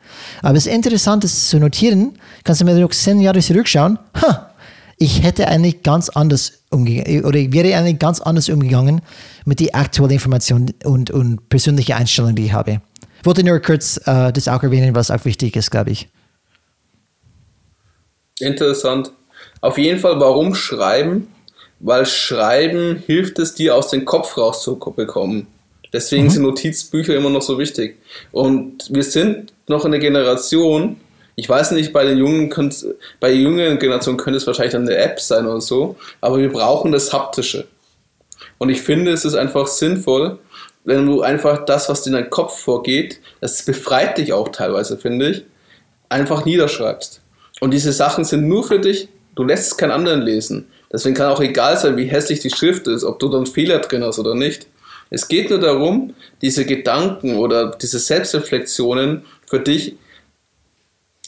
Aber es ist interessant, das zu notieren, kannst du mir noch zehn Jahre zurückschauen, ha, ich hätte eigentlich ganz anders umgegangen, oder ich wäre eigentlich ganz anders umgegangen mit der aktuellen Information und, und persönliche Einstellung, die ich habe. Ich wollte nur kurz äh, das auch erwähnen, was auch wichtig ist, glaube ich. Interessant. Auf jeden Fall, warum schreiben? Weil Schreiben hilft es dir, aus dem Kopf rauszubekommen. Deswegen mhm. sind Notizbücher immer noch so wichtig. Und wir sind noch in der Generation, ich weiß nicht, bei den jungen, bei der jüngeren Generation könnte es wahrscheinlich eine App sein oder so, aber wir brauchen das Haptische. Und ich finde, es ist einfach sinnvoll, wenn du einfach das, was in deinem Kopf vorgeht, das befreit dich auch teilweise, finde ich, einfach niederschreibst. Und diese Sachen sind nur für dich, du lässt es keinen anderen lesen. Deswegen kann auch egal sein, wie hässlich die Schrift ist, ob du da einen Fehler drin hast oder nicht. Es geht nur darum, diese Gedanken oder diese Selbstreflexionen für dich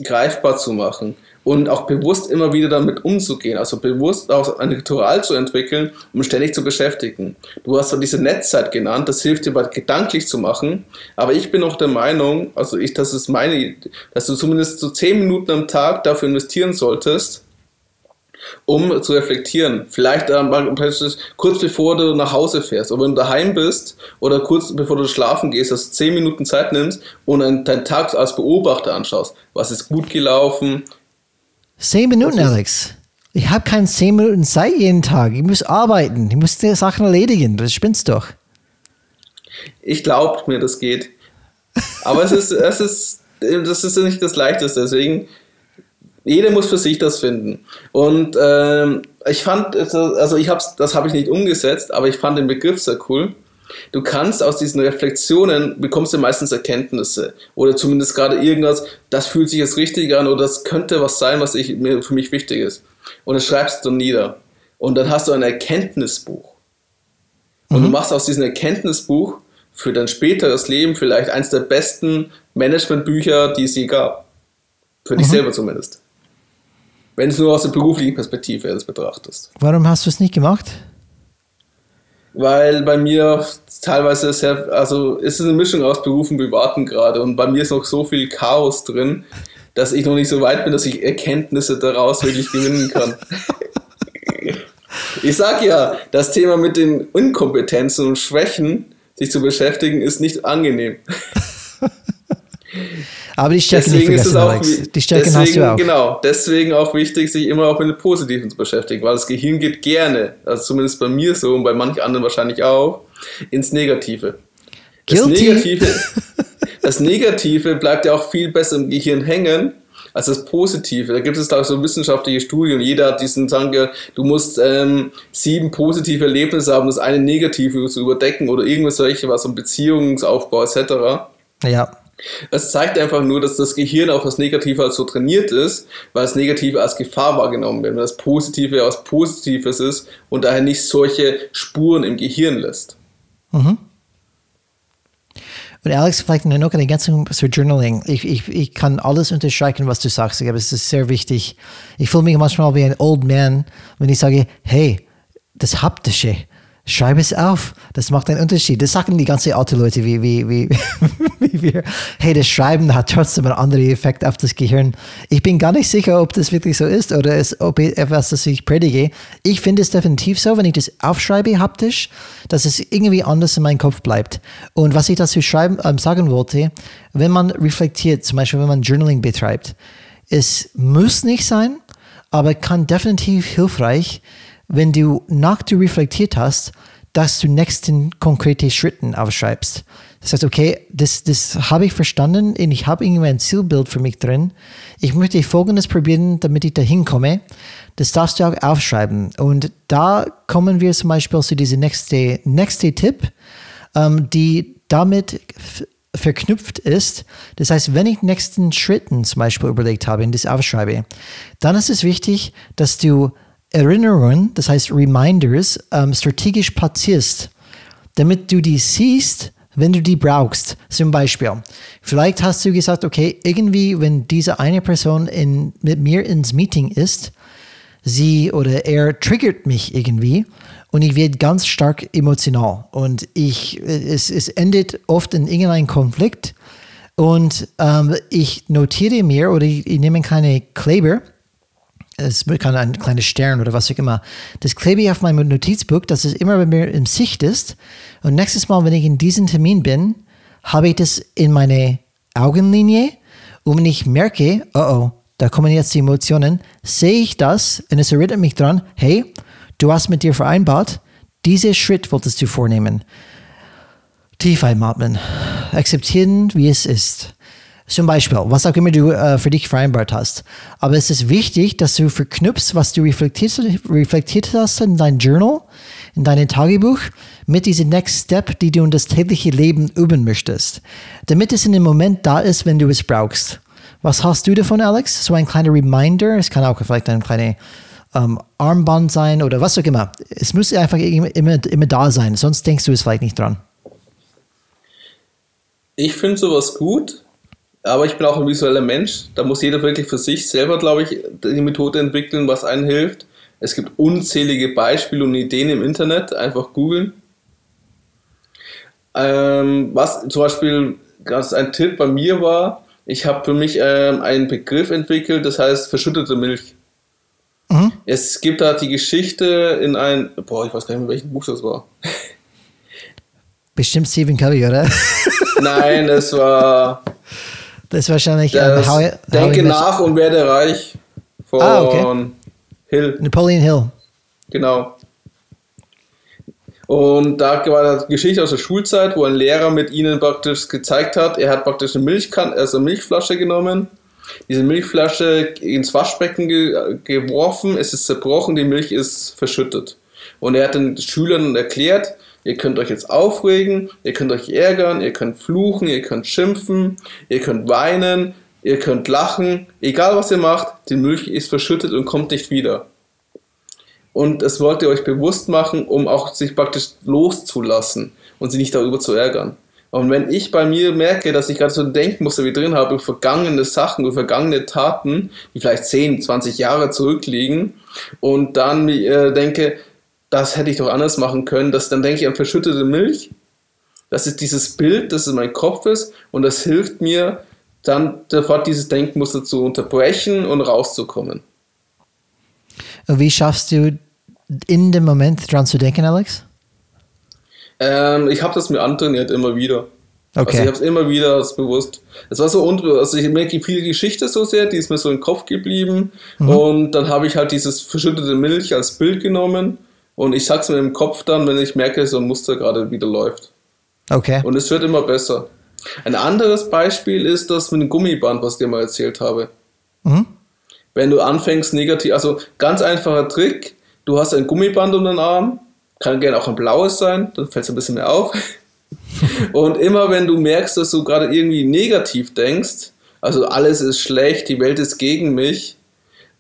greifbar zu machen und auch bewusst immer wieder damit umzugehen, also bewusst auch ein Ritual zu entwickeln, um ständig zu beschäftigen. Du hast so diese Netzzeit genannt, das hilft dir mal gedanklich zu machen, aber ich bin auch der Meinung, also ich, das ist meine, dass du zumindest so zehn Minuten am Tag dafür investieren solltest, um zu reflektieren. Vielleicht ähm, kurz bevor du nach Hause fährst, oder wenn du daheim bist oder kurz bevor du schlafen gehst, dass du zehn Minuten Zeit nimmst und deinen Tag als Beobachter anschaust. Was ist gut gelaufen? Zehn Minuten, Alex. Ich habe keine zehn Minuten Zeit jeden Tag. Ich muss arbeiten. Ich muss die Sachen erledigen. Das spinnst doch. Ich glaube mir, das geht. Aber es ist, es ist, das ist nicht das Leichteste. Deswegen jeder muss für sich das finden. Und ähm, ich fand, also ich hab's, das habe ich nicht umgesetzt, aber ich fand den Begriff sehr cool. Du kannst aus diesen Reflexionen bekommst du meistens Erkenntnisse oder zumindest gerade irgendwas, das fühlt sich jetzt richtig an oder das könnte was sein, was ich, mir, für mich wichtig ist. Und das schreibst du nieder. Und dann hast du ein Erkenntnisbuch. Und mhm. du machst aus diesem Erkenntnisbuch für dein späteres Leben vielleicht eins der besten Managementbücher, die es je gab. Für mhm. dich selber zumindest. Wenn es nur aus der beruflichen Perspektive das betrachtest. Warum hast du es nicht gemacht? Weil bei mir teilweise sehr, also ist es eine Mischung aus Beruf und Privaten gerade und bei mir ist noch so viel Chaos drin, dass ich noch nicht so weit bin, dass ich Erkenntnisse daraus wirklich gewinnen kann. ich sag ja, das Thema mit den Inkompetenzen und Schwächen sich zu beschäftigen, ist nicht angenehm. Aber die Stärken deswegen nicht vergessen, auch, Die Stärken deswegen, hast du auch. Genau, deswegen auch wichtig, sich immer auch mit dem Positiven zu beschäftigen, weil das Gehirn geht gerne, also zumindest bei mir so und bei manchen anderen wahrscheinlich auch, ins Negative. Das Negative, das Negative bleibt ja auch viel besser im Gehirn hängen, als das Positive. Da gibt es da so wissenschaftliche Studien. Jeder hat diesen ja, du musst ähm, sieben positive Erlebnisse haben, das eine negative zu überdecken oder irgendwas solche, was um Beziehungsaufbau etc. Ja. Es zeigt einfach nur, dass das Gehirn auf das Negative als so trainiert ist, weil das Negative als Gefahr wahrgenommen wird, wenn das Positive als Positives ist und daher nicht solche Spuren im Gehirn lässt. Mhm. Und Alex, vielleicht noch eine Ergänzung zu Journaling. Ich, ich, ich kann alles unterstreichen, was du sagst. Glaube, es ist sehr wichtig. Ich fühle mich manchmal wie ein Old Man, wenn ich sage, hey, das Haptische, Schreib es auf. Das macht einen Unterschied. Das sagen die ganzen Autoleute wie, wie, wie, wie wir. Hey, das Schreiben hat trotzdem einen anderen Effekt auf das Gehirn. Ich bin gar nicht sicher, ob das wirklich so ist oder es, ob etwas, das ich predige. Ich finde es definitiv so, wenn ich das aufschreibe haptisch, dass es irgendwie anders in meinem Kopf bleibt. Und was ich dazu schreiben, ähm, sagen wollte, wenn man reflektiert, zum Beispiel wenn man Journaling betreibt, es muss nicht sein, aber kann definitiv hilfreich sein wenn du nach du reflektiert hast, dass du nächsten konkrete Schritten aufschreibst. Das heißt, okay, das, das habe ich verstanden und ich habe irgendwie ein Zielbild für mich drin. Ich möchte Folgendes probieren, damit ich da hinkomme. Das darfst du auch aufschreiben. Und da kommen wir zum Beispiel zu diesem nächste, nächste Tipp, ähm, die damit verknüpft ist. Das heißt, wenn ich nächsten Schritten zum Beispiel überlegt habe und das aufschreibe, dann ist es wichtig, dass du Erinnerungen, das heißt Reminders, ähm, strategisch platzierst, damit du die siehst, wenn du die brauchst. Zum Beispiel, vielleicht hast du gesagt, okay, irgendwie, wenn diese eine Person in, mit mir ins Meeting ist, sie oder er triggert mich irgendwie und ich werde ganz stark emotional und ich, es, es endet oft in irgendeinem Konflikt und ähm, ich notiere mir oder ich, ich nehme keine Kleber es kann ein kleiner Stern oder was auch immer. Das klebe ich auf meinem Notizbuch, dass es immer bei mir in Sicht ist. Und nächstes Mal, wenn ich in diesem Termin bin, habe ich das in meine Augenlinie. Und wenn ich merke, oh oh, da kommen jetzt die Emotionen, sehe ich das und es erinnert mich dran, hey, du hast mit dir vereinbart, diesen Schritt wolltest du vornehmen. Tief einatmen, akzeptieren, wie es ist. Zum Beispiel, was auch immer du äh, für dich vereinbart hast. Aber es ist wichtig, dass du verknüpfst, was du reflektiert, reflektiert hast in dein Journal, in deinem Tagebuch, mit diesem Next Step, die du in das tägliche Leben üben möchtest. Damit es in dem Moment da ist, wenn du es brauchst. Was hast du davon, Alex? So ein kleiner Reminder. Es kann auch vielleicht ein kleiner ähm, Armband sein oder was auch immer. Es muss einfach immer, immer da sein, sonst denkst du es vielleicht nicht dran. Ich finde sowas gut, aber ich bin auch ein visueller Mensch. Da muss jeder wirklich für sich selber, glaube ich, die Methode entwickeln, was einen hilft. Es gibt unzählige Beispiele und Ideen im Internet. Einfach googeln. Ähm, was zum Beispiel ganz ein Tipp bei mir war, ich habe für mich ähm, einen Begriff entwickelt, das heißt verschüttete Milch. Mhm. Es gibt da die Geschichte in ein, boah, ich weiß gar nicht welchen Buch das war. Bestimmt Stephen Covey, oder? Nein, es war das ist wahrscheinlich das um, how, Denke how nach und werde reich von ah, okay. Hill. Napoleon Hill. Genau. Und da war eine Geschichte aus der Schulzeit, wo ein Lehrer mit ihnen praktisch gezeigt hat, er hat praktisch eine Milchkan also eine Milchflasche genommen, diese Milchflasche ins Waschbecken ge geworfen, es ist zerbrochen, die Milch ist verschüttet. Und er hat den Schülern erklärt, Ihr könnt euch jetzt aufregen, ihr könnt euch ärgern, ihr könnt fluchen, ihr könnt schimpfen, ihr könnt weinen, ihr könnt lachen. Egal was ihr macht, die Milch ist verschüttet und kommt nicht wieder. Und das wollt ihr euch bewusst machen, um auch sich praktisch loszulassen und sie nicht darüber zu ärgern. Und wenn ich bei mir merke, dass ich gerade so ein Denkmuster wie drin habe, über vergangene Sachen, über vergangene Taten, die vielleicht 10, 20 Jahre zurückliegen, und dann äh, denke, das hätte ich doch anders machen können. Das, dann denke ich an verschüttete Milch. Das ist dieses Bild, das in meinem Kopf ist und das hilft mir, dann sofort dieses Denkmuster zu unterbrechen und rauszukommen. Wie schaffst du in dem Moment dran zu denken, Alex? Ähm, ich habe das mir antrainiert immer wieder. Okay. Also ich habe es immer wieder bewusst. Es war so also ich merke viel Geschichte so sehr, die ist mir so im Kopf geblieben mhm. und dann habe ich halt dieses verschüttete Milch als Bild genommen und ich sag's mir im Kopf dann, wenn ich merke, so ein Muster gerade wieder läuft. Okay. Und es wird immer besser. Ein anderes Beispiel ist das mit dem Gummiband, was ich dir mal erzählt habe. Mhm. Wenn du anfängst negativ, also ganz einfacher Trick, du hast ein Gummiband um den Arm, kann gerne auch ein blaues sein, dann fällt es ein bisschen mehr auf. Und immer wenn du merkst, dass du gerade irgendwie negativ denkst, also alles ist schlecht, die Welt ist gegen mich,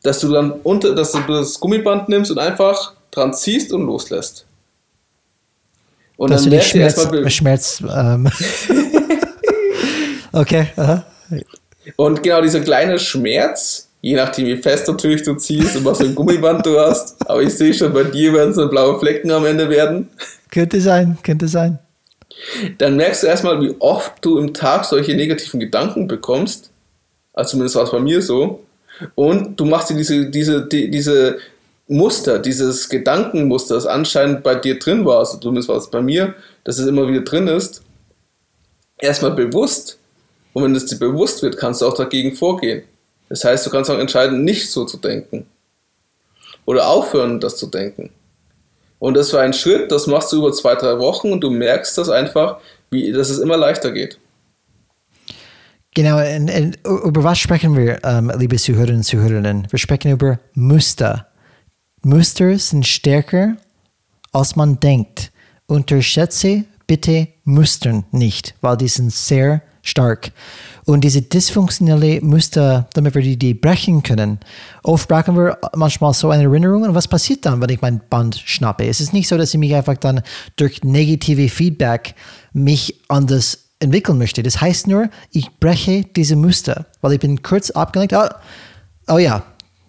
dass du dann unter, dass du das Gummiband nimmst und einfach dran ziehst und loslässt. Und Dass dann du Schmerz, erstmal Schmerz ähm. okay. Aha. Und genau dieser kleine Schmerz, Je nachdem, wie fest natürlich du ziehst und was für ein Gummiband du hast. Aber ich sehe schon, bei dir werden es so blaue Flecken am Ende werden. Könnte sein, könnte sein. Dann merkst du erstmal, wie oft du im Tag solche negativen Gedanken bekommst. Also zumindest war es bei mir so. Und du machst dir diese, diese, die, diese Muster, dieses Gedankenmuster, das anscheinend bei dir drin war, also zumindest war es bei mir, dass es immer wieder drin ist, erstmal bewusst. Und wenn es dir bewusst wird, kannst du auch dagegen vorgehen. Das heißt, du kannst auch entscheiden, nicht so zu denken. Oder aufhören, das zu denken. Und das war ein Schritt, das machst du über zwei, drei Wochen und du merkst das einfach, wie, dass es immer leichter geht. Genau, und, und über was sprechen wir, ähm, liebe Zuhörerinnen und Zuhörerinnen? Wir sprechen über Muster. Muster sind stärker, als man denkt. Unterschätze bitte Mustern nicht, weil die sind sehr stark. Und diese dysfunktionelle Muster, damit wir die, die brechen können, oft brauchen wir manchmal so eine Erinnerung. Und was passiert dann, wenn ich mein Band schnappe? Es ist nicht so, dass ich mich einfach dann durch negative Feedback mich anders entwickeln möchte. Das heißt nur, ich breche diese Muster, weil ich bin kurz abgelenkt. Oh, oh ja,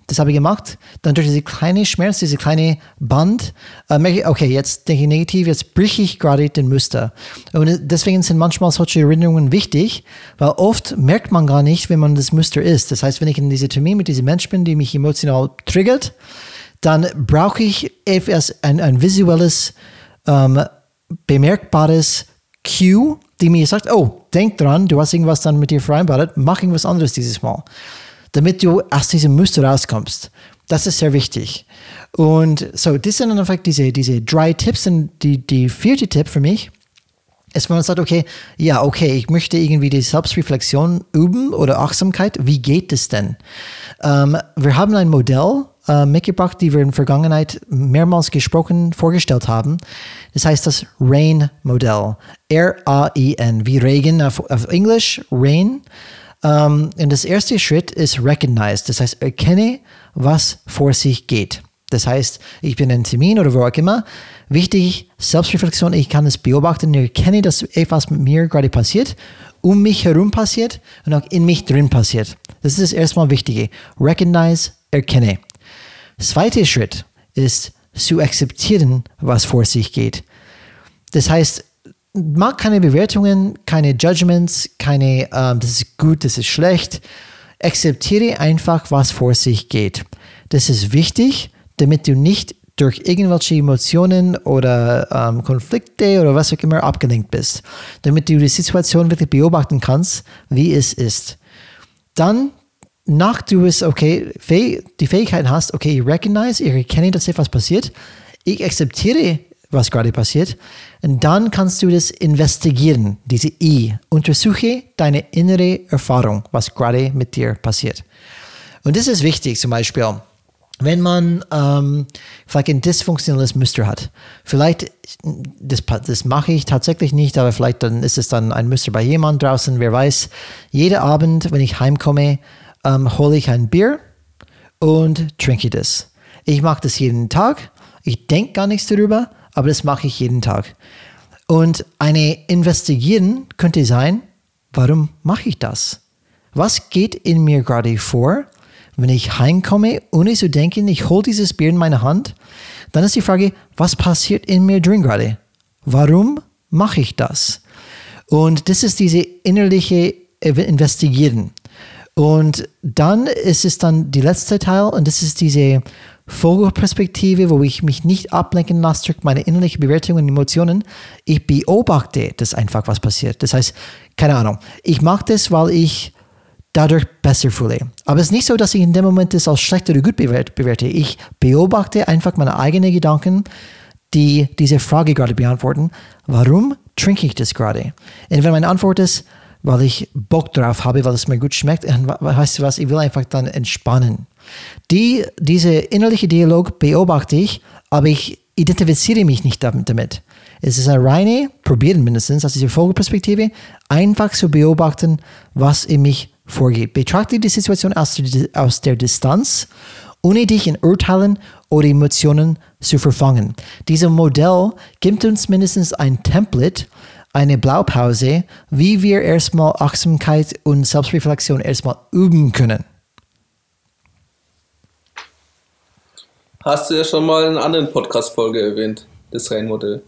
das habe ich gemacht. Dann durch diese kleine Schmerz, diese kleine Band, äh, merke ich, okay, jetzt denke ich negativ, jetzt breche ich gerade den Muster. Und deswegen sind manchmal solche Erinnerungen wichtig, weil oft merkt man gar nicht, wenn man das Muster ist. Das heißt, wenn ich in diese Termin mit diesem Mensch bin, die mich emotional triggert, dann brauche ich etwas, ein, ein visuelles, ähm, bemerkbares Cue, die mir sagt, oh, denk dran, du hast irgendwas dann mit dir vereinbart, mach irgendwas anderes dieses Mal damit du aus diesem Muster rauskommst. Das ist sehr wichtig. Und so, das sind einfach diese, diese drei Tipps. Und die, die vierte Tipp für mich ist, wenn man sagt, okay, ja, okay, ich möchte irgendwie die Selbstreflexion üben oder Achtsamkeit. Wie geht es denn? Ähm, wir haben ein Modell äh, mitgebracht, die wir in der Vergangenheit mehrmals gesprochen, vorgestellt haben. Das heißt das RAIN-Modell. R-A-I-N, wie Regen auf, auf Englisch, RAIN. Ähm, und das erste Schritt ist recognize, das heißt erkenne, was vor sich geht. Das heißt, ich bin in einem Termin oder wo auch immer. Wichtig, Selbstreflexion, ich kann es beobachten, ich erkenne, dass etwas mit mir gerade passiert, um mich herum passiert und auch in mich drin passiert. Das ist das erstmal Wichtige. Recognize, erkenne. Zweiter Schritt ist zu akzeptieren, was vor sich geht. Das heißt, mag keine Bewertungen, keine Judgments, keine, ähm, das ist gut, das ist schlecht. Akzeptiere einfach, was vor sich geht. Das ist wichtig, damit du nicht durch irgendwelche Emotionen oder ähm, Konflikte oder was auch immer abgelenkt bist, damit du die Situation wirklich beobachten kannst, wie es ist. Dann, nach du es, okay, die Fähigkeit hast, okay, ich recognize, ich erkenne, dass etwas passiert, ich akzeptiere was gerade passiert. Und dann kannst du das investigieren, diese I. Untersuche deine innere Erfahrung, was gerade mit dir passiert. Und das ist wichtig, zum Beispiel, wenn man ähm, vielleicht ein dysfunktionales Muster hat. Vielleicht, das, das mache ich tatsächlich nicht, aber vielleicht dann ist es dann ein Muster bei jemand draußen, wer weiß. Jeden Abend, wenn ich heimkomme, ähm, hole ich ein Bier und trinke das. Ich mache das jeden Tag. Ich denke gar nichts darüber aber das mache ich jeden Tag. Und eine Investigieren könnte sein, warum mache ich das? Was geht in mir gerade vor, wenn ich heimkomme, ohne zu denken, ich hole dieses Bier in meine Hand? Dann ist die Frage, was passiert in mir drin gerade? Warum mache ich das? Und das ist diese innerliche Investigieren. Und dann ist es dann die letzte Teil und das ist diese Vogelperspektive, wo ich mich nicht ablenken lasse durch meine innerlichen Bewertungen und Emotionen. Ich beobachte das einfach, was passiert. Das heißt, keine Ahnung, ich mache das, weil ich dadurch besser fühle. Aber es ist nicht so, dass ich in dem Moment das als schlecht oder gut bewerte. Ich beobachte einfach meine eigenen Gedanken, die diese Frage gerade beantworten. Warum trinke ich das gerade? Und wenn meine Antwort ist, weil ich Bock drauf habe, weil es mir gut schmeckt, weißt du was, ich will einfach dann entspannen. Die, diese innerliche Dialog beobachte ich, aber ich identifiziere mich nicht damit. Es ist eine reine, probieren mindestens, aus dieser Vogelperspektive, einfach zu beobachten, was in mich vorgeht. Betrachte die Situation aus, aus der Distanz, ohne dich in Urteilen oder Emotionen zu verfangen. Dieses Modell gibt uns mindestens ein Template, eine Blaupause, wie wir erstmal Achtsamkeit und Selbstreflexion erstmal üben können. Hast du ja schon mal in einer anderen Podcast-Folge erwähnt, das RAIN-Modell.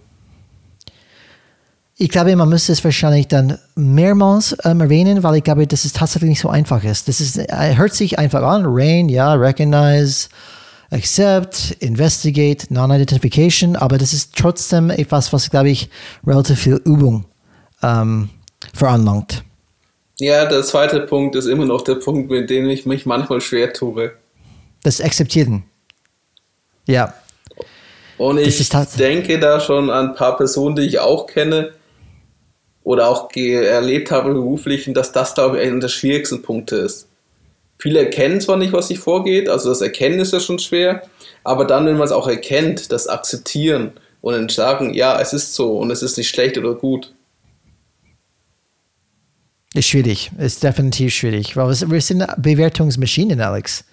Ich glaube, man müsste es wahrscheinlich dann mehrmals ähm, erwähnen, weil ich glaube, dass es tatsächlich nicht so einfach ist. Das ist, äh, hört sich einfach an. RAIN, ja, recognize, accept, investigate, non-identification, aber das ist trotzdem etwas, was, glaube ich, relativ viel Übung ähm, veranlangt. Ja, der zweite Punkt ist immer noch der Punkt, mit dem ich mich manchmal schwer tue. Das Akzeptieren. Ja. Und ich denke da schon an ein paar Personen, die ich auch kenne oder auch erlebt habe im Beruflichen, dass das, glaube ich, einer der schwierigsten Punkte ist. Viele erkennen zwar nicht, was sich vorgeht, also das Erkennen ist ja schon schwer, aber dann, wenn man es auch erkennt, das Akzeptieren und dann sagen, ja, es ist so und es ist nicht schlecht oder gut. Ist schwierig, ist definitiv schwierig, weil wir sind Bewertungsmaschinen, Alex.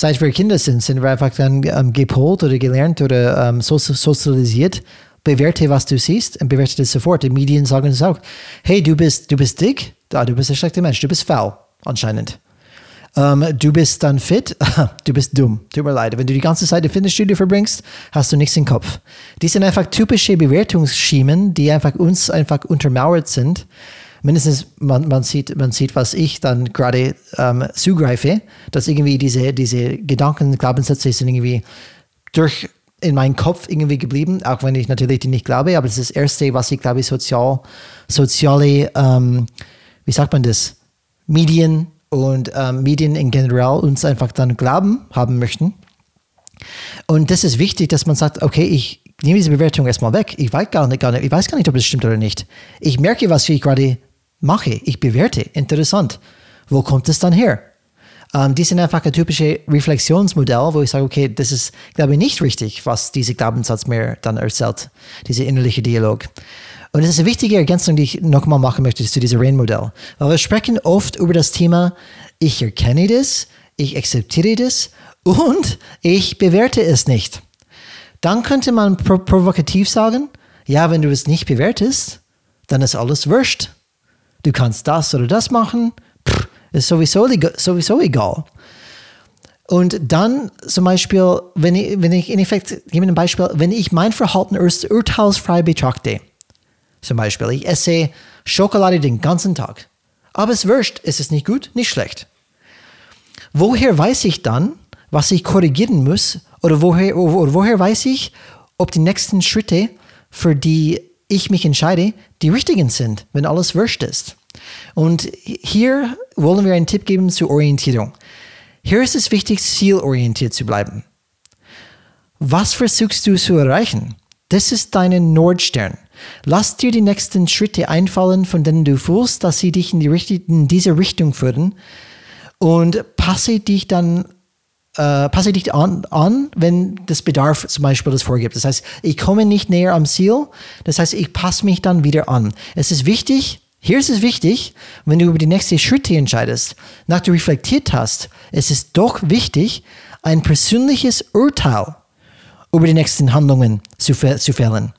Seit wir Kinder sind, sind wir einfach dann ähm, gepolt oder gelernt oder ähm, sozialisiert. Bewerte, was du siehst und bewerte das sofort. Die Medien sagen es auch. Hey, du bist, du bist dick, da, du bist ein schlechter Mensch, du bist faul, anscheinend. Um, ähm, du bist dann fit, du bist dumm. Tut mir leid. Wenn du die ganze Zeit im Fitnessstudio verbringst, hast du nichts im Kopf. Die sind einfach typische Bewertungsschemen, die einfach uns einfach untermauert sind. Mindestens man, man, sieht, man sieht, was ich dann gerade ähm, zugreife, dass irgendwie diese, diese Gedanken, Glaubenssätze sind irgendwie durch in meinen Kopf irgendwie geblieben, auch wenn ich natürlich die nicht glaube, aber das ist das Erste, was ich glaube, sozial, soziale, ähm, wie sagt man das, Medien und ähm, Medien in general uns einfach dann glauben haben möchten. Und das ist wichtig, dass man sagt, okay, ich nehme diese Bewertung erstmal weg. Ich weiß gar nicht, gar nicht, ich weiß gar nicht, ob das stimmt oder nicht. Ich merke, was ich gerade mache. Ich bewerte. Interessant. Wo kommt es dann her? Ähm, die sind einfach ein typisches Reflexionsmodell, wo ich sage, okay, das ist, glaube ich, nicht richtig, was dieser Glaubenssatz mir dann erzählt, dieser innerliche Dialog. Und das ist eine wichtige Ergänzung, die ich nochmal machen möchte zu diesem Rain-Modell. Weil wir sprechen oft über das Thema, ich erkenne das, ich akzeptiere das und ich bewerte es nicht. Dann könnte man pro provokativ sagen, ja, wenn du es nicht bewertest, dann ist alles wurscht. Du kannst das oder das machen, Pff, ist sowieso, sowieso egal. Und dann zum Beispiel, wenn ich, wenn ich in Effekt, gebe ein Beispiel, wenn ich mein Verhalten urteilsfrei betrachte, zum Beispiel, ich esse Schokolade den ganzen Tag. Aber es wurscht, es ist nicht gut, nicht schlecht. Woher weiß ich dann, was ich korrigieren muss? Oder woher, oder woher weiß ich, ob die nächsten Schritte, für die ich mich entscheide, die richtigen sind, wenn alles wurscht ist? Und hier wollen wir einen Tipp geben zur Orientierung. Hier ist es wichtig, zielorientiert zu bleiben. Was versuchst du zu erreichen? Das ist dein Nordstern. Lass dir die nächsten Schritte einfallen, von denen du fühlst, dass sie dich in, die Richtung, in diese Richtung führen und passe dich dann äh, passe dich an, an, wenn das Bedarf zum Beispiel das vorgibt. Das heißt, ich komme nicht näher am Ziel, das heißt, ich passe mich dann wieder an. Es ist wichtig, hier ist es wichtig, wenn du über die nächsten Schritte entscheidest, nach du reflektiert hast, es ist doch wichtig, ein persönliches Urteil über die nächsten Handlungen zu, zu fällen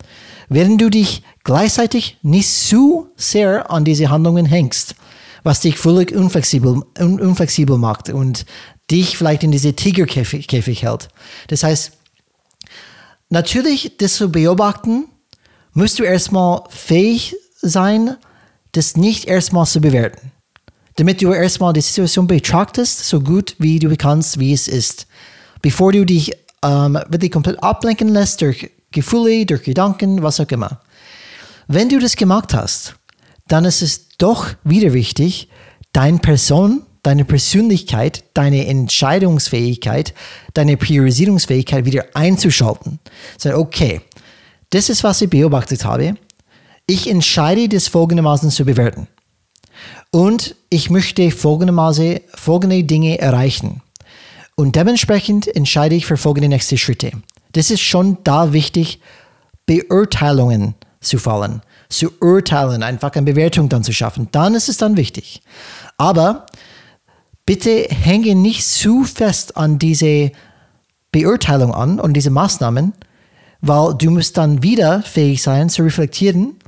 während du dich gleichzeitig nicht zu sehr an diese Handlungen hängst, was dich völlig unflexibel, un, unflexibel macht und dich vielleicht in diese Tigerkäfig Käfig hält. Das heißt, natürlich, das zu beobachten, musst du erstmal fähig sein, das nicht erstmal zu bewerten. Damit du erstmal die Situation betrachtest, so gut wie du kannst, wie es ist. Bevor du dich ähm, wirklich komplett ablenken lässt durch Gefühle, durch Gedanken, was auch immer. Wenn du das gemacht hast, dann ist es doch wieder wichtig, deine Person, deine Persönlichkeit, deine Entscheidungsfähigkeit, deine Priorisierungsfähigkeit wieder einzuschalten. Sagen, okay, das ist, was ich beobachtet habe. Ich entscheide, das folgendermaßen zu bewerten. Und ich möchte folgendermaßen folgende Dinge erreichen. Und dementsprechend entscheide ich für folgende nächste Schritte. Das ist schon da wichtig, Beurteilungen zu fallen, zu urteilen, einfach eine Bewertung dann zu schaffen. Dann ist es dann wichtig. Aber bitte hänge nicht zu fest an diese Beurteilung an und diese Maßnahmen, weil du musst dann wieder fähig sein zu reflektieren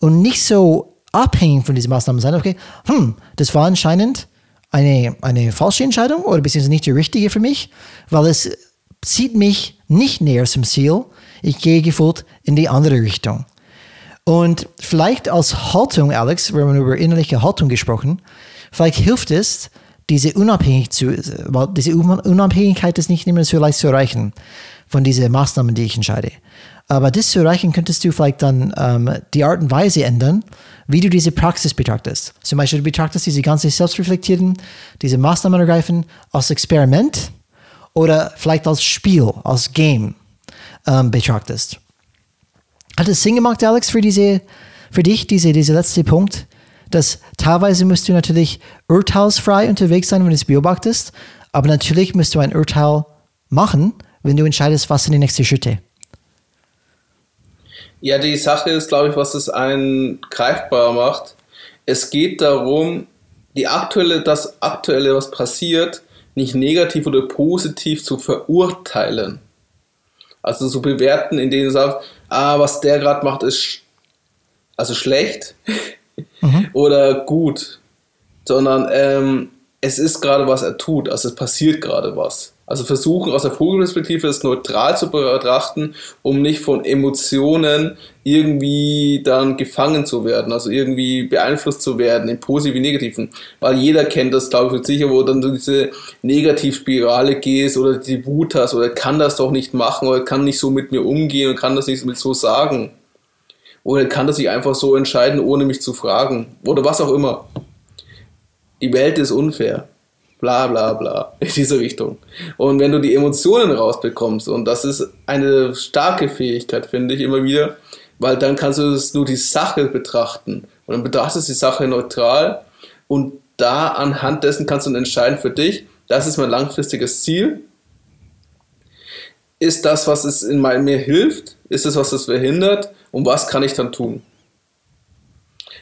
und nicht so abhängig von diesen Maßnahmen sein. Okay, hm, das war anscheinend eine, eine falsche Entscheidung oder beziehungsweise nicht die richtige für mich, weil es zieht mich nicht näher zum Ziel. Ich gehe gefühlt in die andere Richtung. Und vielleicht als Haltung, Alex, wir haben über innerliche Haltung gesprochen, vielleicht hilft es, diese, Unabhängig zu, diese Unabhängigkeit ist nicht immer so leicht zu erreichen von diesen Maßnahmen, die ich entscheide. Aber das zu erreichen, könntest du vielleicht dann ähm, die Art und Weise ändern, wie du diese Praxis betrachtest. Zum Beispiel, du betrachtest diese ganze Selbstreflektieren, diese Maßnahmen ergreifen als Experiment oder vielleicht als Spiel, als Game ähm, betrachtest. Hat es Sinn gemacht, Alex, für, diese, für dich, diese, dieser letzte Punkt? Dass teilweise musst du natürlich urteilsfrei unterwegs sein, wenn du es beobachtest, aber natürlich musst du ein Urteil machen, wenn du entscheidest, was sind die nächsten Schritte. Ja, die Sache ist, glaube ich, was es einen greifbar macht. Es geht darum, die aktuelle, das aktuelle, was passiert, nicht negativ oder positiv zu verurteilen. Also zu bewerten, indem du sagst, ah, was der gerade macht, ist also schlecht mhm. oder gut, sondern ähm, es ist gerade, was er tut, also es passiert gerade was. Also versuchen aus der Vogelperspektive es neutral zu betrachten, um nicht von Emotionen irgendwie dann gefangen zu werden, also irgendwie beeinflusst zu werden, im Positiven Negativen. Weil jeder kennt das, glaube ich, sicher, wo dann du diese Negativspirale gehst oder die Wut hast oder kann das doch nicht machen oder kann nicht so mit mir umgehen und kann das nicht mit so sagen. Oder kann das sich einfach so entscheiden, ohne mich zu fragen. Oder was auch immer. Die Welt ist unfair bla bla bla, in diese Richtung. Und wenn du die Emotionen rausbekommst, und das ist eine starke Fähigkeit, finde ich immer wieder, weil dann kannst du nur die Sache betrachten. Und dann betrachtest du die Sache neutral und da anhand dessen kannst du entscheiden für dich, das ist mein langfristiges Ziel. Ist das, was es in mir hilft? Ist es, was es verhindert? Und was kann ich dann tun?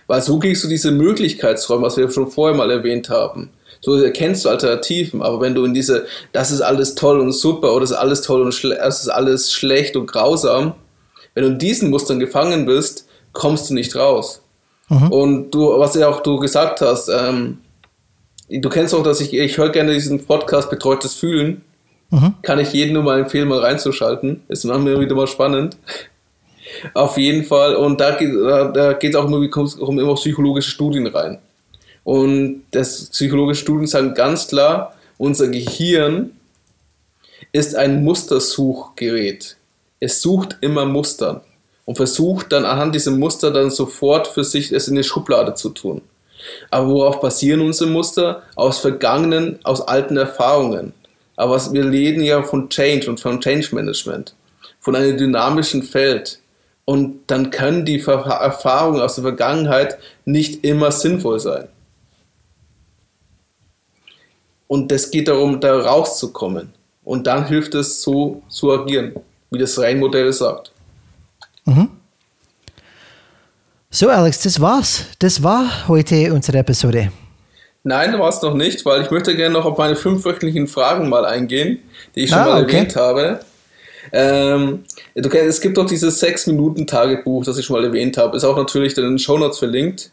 Weil so kriegst du diese Möglichkeitsräume, was wir schon vorher mal erwähnt haben. So erkennst du Alternativen, aber wenn du in diese, das ist alles toll und super oder das ist alles toll und das ist alles schlecht und grausam, wenn du in diesen Mustern gefangen bist, kommst du nicht raus. Mhm. Und du, was ja auch du gesagt hast, ähm, du kennst auch, dass ich, ich höre gerne diesen Podcast Betreutes Fühlen. Mhm. Kann ich jedem nur mal empfehlen, mal reinzuschalten. Ist mir wieder mal spannend. Auf jeden Fall. Und da geht da, da geht auch immer, kommen immer psychologische Studien rein. Und das psychologische Studien sagen ganz klar, unser Gehirn ist ein Mustersuchgerät. Es sucht immer Muster und versucht dann anhand dieser Muster dann sofort für sich es in die Schublade zu tun. Aber worauf basieren unsere Muster? Aus vergangenen, aus alten Erfahrungen. Aber wir reden ja von Change und von Change Management, von einem dynamischen Feld. Und dann können die Erfahrungen aus der Vergangenheit nicht immer sinnvoll sein. Und es geht darum, da rauszukommen. Und dann hilft es so zu agieren, wie das Reihenmodell sagt. Mhm. So, Alex, das war's. Das war heute unsere Episode. Nein, war es noch nicht, weil ich möchte gerne noch auf meine fünfwöchentlichen Fragen mal eingehen, die ich schon ah, mal okay. erwähnt habe. Ähm, du, es gibt doch dieses 6-Minuten-Tagebuch, das ich schon mal erwähnt habe. Ist auch natürlich in den Shownotes verlinkt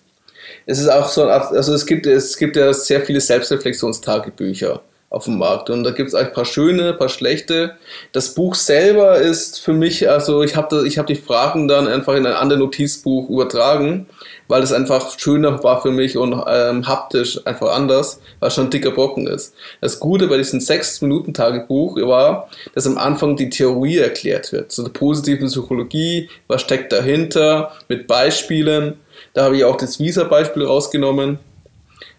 es ist auch so, also es gibt, es gibt ja sehr viele Selbstreflexionstagebücher auf dem Markt und da gibt es ein paar schöne, ein paar schlechte. Das Buch selber ist für mich, also ich habe hab die Fragen dann einfach in ein anderes Notizbuch übertragen, weil es einfach schöner war für mich und ähm, haptisch einfach anders, weil es schon dicker Brocken ist. Das Gute bei diesem 6-Minuten-Tagebuch war, dass am Anfang die Theorie erklärt wird, so eine positive Psychologie, was steckt dahinter, mit Beispielen da habe ich auch das Visa-Beispiel rausgenommen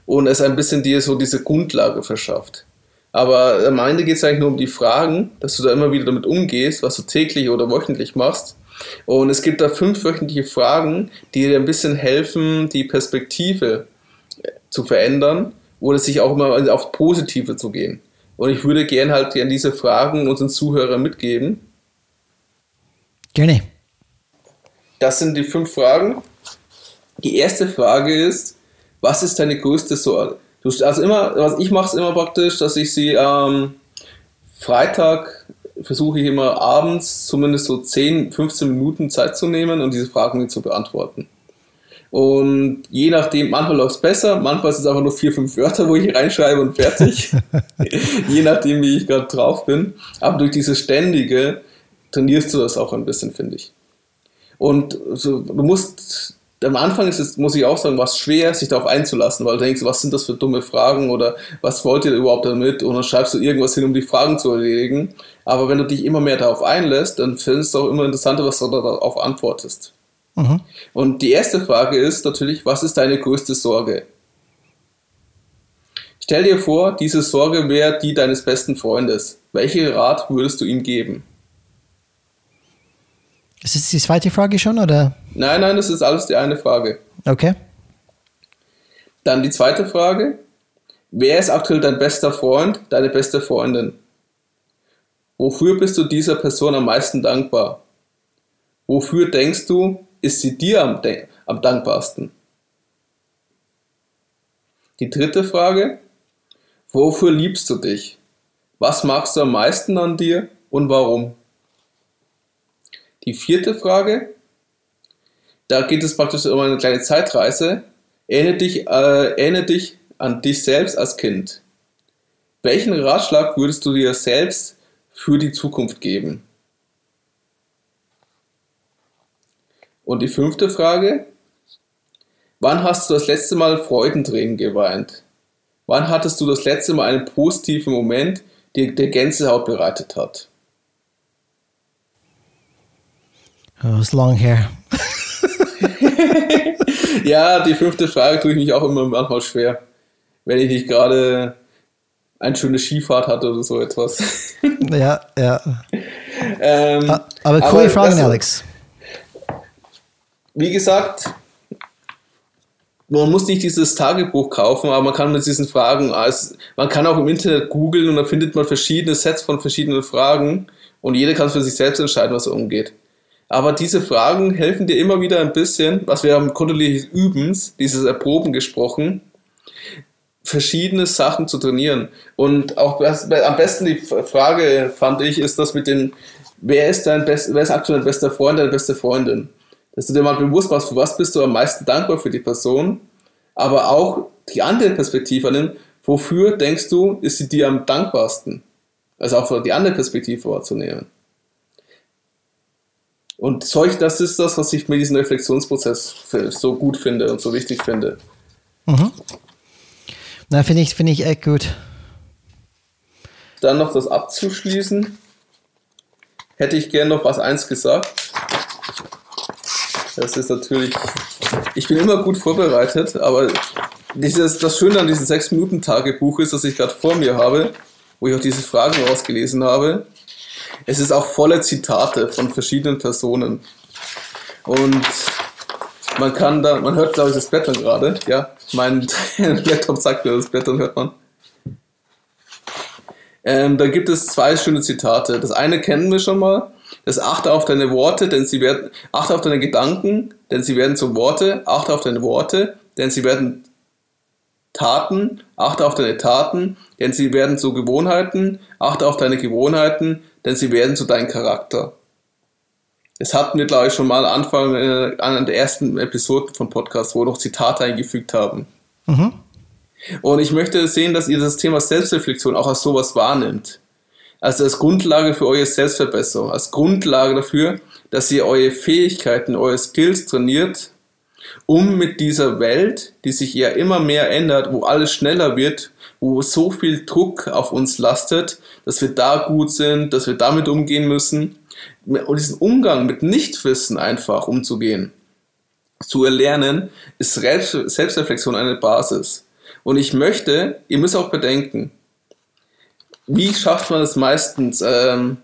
und es ein bisschen dir so diese Grundlage verschafft. Aber am Ende geht es eigentlich nur um die Fragen, dass du da immer wieder damit umgehst, was du täglich oder wöchentlich machst. Und es gibt da fünf wöchentliche Fragen, die dir ein bisschen helfen, die Perspektive äh, zu verändern oder sich auch immer auf Positive zu gehen. Und ich würde gerne halt gerne diese Fragen unseren Zuhörern mitgeben. Gerne. Das sind die fünf Fragen. Die erste Frage ist, was ist deine größte Sorge? Du, also immer, was ich mache es immer praktisch, dass ich sie ähm, Freitag versuche ich immer abends zumindest so 10, 15 Minuten Zeit zu nehmen und diese Fragen zu beantworten. Und je nachdem, manchmal läuft es besser, manchmal ist es einfach nur vier, fünf Wörter, wo ich reinschreibe und fertig. je nachdem, wie ich gerade drauf bin. Aber durch dieses ständige trainierst du das auch ein bisschen, finde ich. Und so, du musst am Anfang ist es, muss ich auch sagen, war es schwer, sich darauf einzulassen, weil du denkst, was sind das für dumme Fragen oder was wollt ihr überhaupt damit? Und dann schreibst du irgendwas hin, um die Fragen zu erledigen. Aber wenn du dich immer mehr darauf einlässt, dann findest du auch immer interessanter, was du darauf antwortest. Mhm. Und die erste Frage ist natürlich, was ist deine größte Sorge? Stell dir vor, diese Sorge wäre die deines besten Freundes. Welchen Rat würdest du ihm geben? Ist das die zweite Frage schon, oder? Nein, nein, das ist alles die eine Frage. Okay. Dann die zweite Frage. Wer ist aktuell dein bester Freund, deine beste Freundin? Wofür bist du dieser Person am meisten dankbar? Wofür denkst du, ist sie dir am, am dankbarsten? Die dritte Frage. Wofür liebst du dich? Was magst du am meisten an dir und warum? Die vierte Frage, da geht es praktisch um eine kleine Zeitreise. Erinnere dich, äh, erinnere dich an dich selbst als Kind. Welchen Ratschlag würdest du dir selbst für die Zukunft geben? Und die fünfte Frage, wann hast du das letzte Mal Freudentränen geweint? Wann hattest du das letzte Mal einen positiven Moment, der dir Gänsehaut bereitet hat? Oh, ist long her. ja, die fünfte Frage tue ich mich auch immer manchmal schwer. Wenn ich nicht gerade eine schöne Skifahrt hatte oder so etwas. ja, ja. Ähm, aber coole Fragen, Alex. Wie gesagt, man muss nicht dieses Tagebuch kaufen, aber man kann mit diesen Fragen, als, man kann auch im Internet googeln und dann findet man verschiedene Sets von verschiedenen Fragen und jeder kann für sich selbst entscheiden, was er umgeht. Aber diese Fragen helfen dir immer wieder ein bisschen, was wir haben kontinuierliches Übens, dieses Erproben gesprochen, verschiedene Sachen zu trainieren. Und auch am besten die Frage, fand ich, ist das mit den, wer ist dein best, wer ist aktuell dein bester Freund, deine beste Freundin? Dass du dir mal bewusst machst, für was bist du am meisten dankbar für die Person, aber auch die andere Perspektive nimm, wofür denkst du, ist sie dir am dankbarsten? Also auch die andere Perspektive wahrzunehmen. Und solch, das ist das, was ich mit diesem Reflexionsprozess so gut finde und so wichtig finde. Mhm. Na, finde ich, find ich echt gut. Dann noch das abzuschließen, hätte ich gerne noch was eins gesagt. Das ist natürlich, ich bin immer gut vorbereitet, aber dieses, das Schöne an diesem 6-Minuten-Tagebuch ist, das ich gerade vor mir habe, wo ich auch diese Fragen rausgelesen habe, es ist auch voller Zitate von verschiedenen Personen. Und man kann da, man hört glaube ich das Blättern gerade, ja. Mein Laptop sagt mir das Blättern hört man. Ähm, da gibt es zwei schöne Zitate. Das eine kennen wir schon mal. Das achte auf deine Worte, denn sie werden, achte auf deine Gedanken, denn sie werden zu Worte, achte auf deine Worte, denn sie werden Taten, achte auf deine Taten, denn sie werden zu Gewohnheiten, achte auf deine Gewohnheiten, denn sie werden zu deinem Charakter. Das hatten wir, glaube ich, schon mal Anfang äh, an der ersten Episode von Podcast, wo wir noch Zitate eingefügt haben. Mhm. Und ich möchte sehen, dass ihr das Thema Selbstreflexion auch als sowas wahrnimmt. Also als Grundlage für eure Selbstverbesserung, als Grundlage dafür, dass ihr eure Fähigkeiten, eure Skills trainiert, um mit dieser Welt, die sich ja immer mehr ändert, wo alles schneller wird, wo so viel Druck auf uns lastet, dass wir da gut sind, dass wir damit umgehen müssen und diesen Umgang mit Nichtwissen einfach umzugehen, zu erlernen, ist Selbstreflexion eine Basis. Und ich möchte, ihr müsst auch bedenken, wie schafft man es meistens, ähm,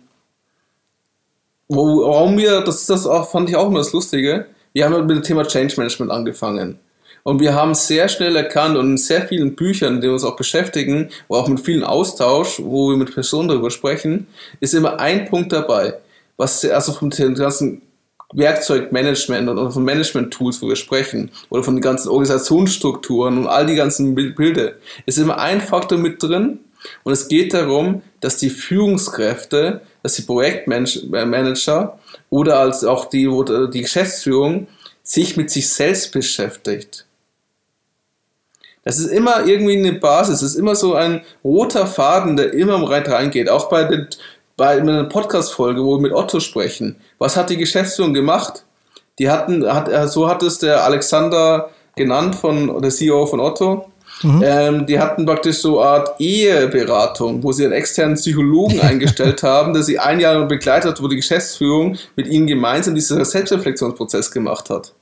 warum wir, das, das auch, fand ich auch immer das Lustige, wir haben mit dem Thema Change Management angefangen. Und wir haben sehr schnell erkannt und in sehr vielen Büchern, die uns auch beschäftigen, auch mit vielen Austausch, wo wir mit Personen darüber sprechen, ist immer ein Punkt dabei, was also vom ganzen Werkzeugmanagement oder von Management-Tools, wo wir sprechen, oder von den ganzen Organisationsstrukturen und all die ganzen Bilder, ist immer ein Faktor mit drin. Und es geht darum, dass die Führungskräfte, dass die Projektmanager oder als auch die, die Geschäftsführung sich mit sich selbst beschäftigt. Das ist immer irgendwie eine Basis, es ist immer so ein roter Faden, der immer reingeht. Auch bei, den, bei einer Podcast-Folge, wo wir mit Otto sprechen. Was hat die Geschäftsführung gemacht? Die hatten, hat, so hat es der Alexander genannt, von, der CEO von Otto. Mhm. Ähm, die hatten praktisch so eine Art Eheberatung, wo sie einen externen Psychologen eingestellt haben, der sie ein Jahr begleitet hat, wo die Geschäftsführung mit ihnen gemeinsam diesen Selbstreflexionsprozess gemacht hat.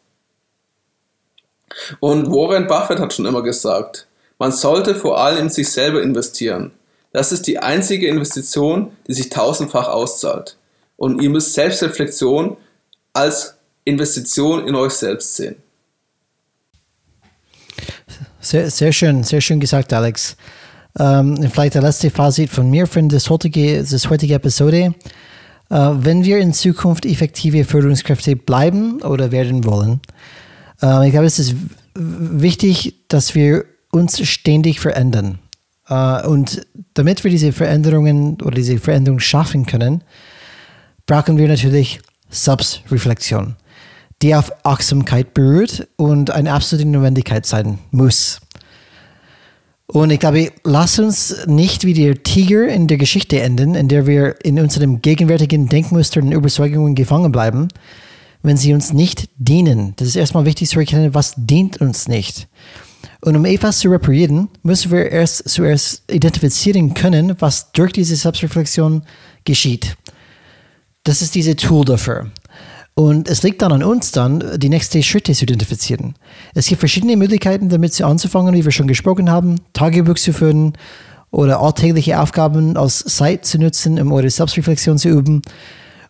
Und Warren Buffett hat schon immer gesagt, man sollte vor allem in sich selber investieren. Das ist die einzige Investition, die sich tausendfach auszahlt. Und ihr müsst Selbstreflexion als Investition in euch selbst sehen. Sehr, sehr schön, sehr schön gesagt, Alex. Ähm, vielleicht der letzte Fazit von mir für das heutige, das heutige Episode. Äh, wenn wir in Zukunft effektive Führungskräfte bleiben oder werden wollen, äh, ich glaube, es ist wichtig, dass wir uns ständig verändern. Äh, und damit wir diese Veränderungen oder diese Veränderung schaffen können, brauchen wir natürlich Selbstreflexion, die auf Achtsamkeit berührt und eine absolute Notwendigkeit sein muss. Und ich glaube, lass uns nicht wie der Tiger in der Geschichte enden, in der wir in unserem gegenwärtigen Denkmuster und Überzeugungen gefangen bleiben, wenn sie uns nicht dienen. Das ist erstmal wichtig zu erkennen, was dient uns nicht. Und um etwas zu reparieren, müssen wir erst zuerst identifizieren können, was durch diese Selbstreflexion geschieht. Das ist diese Tool dafür. Und es liegt dann an uns dann, die nächsten Schritte zu identifizieren. Es gibt verschiedene Möglichkeiten, damit zu anzufangen, wie wir schon gesprochen haben, Tagebuch zu führen oder alltägliche Aufgaben als Zeit zu nutzen, um eure Selbstreflexion zu üben.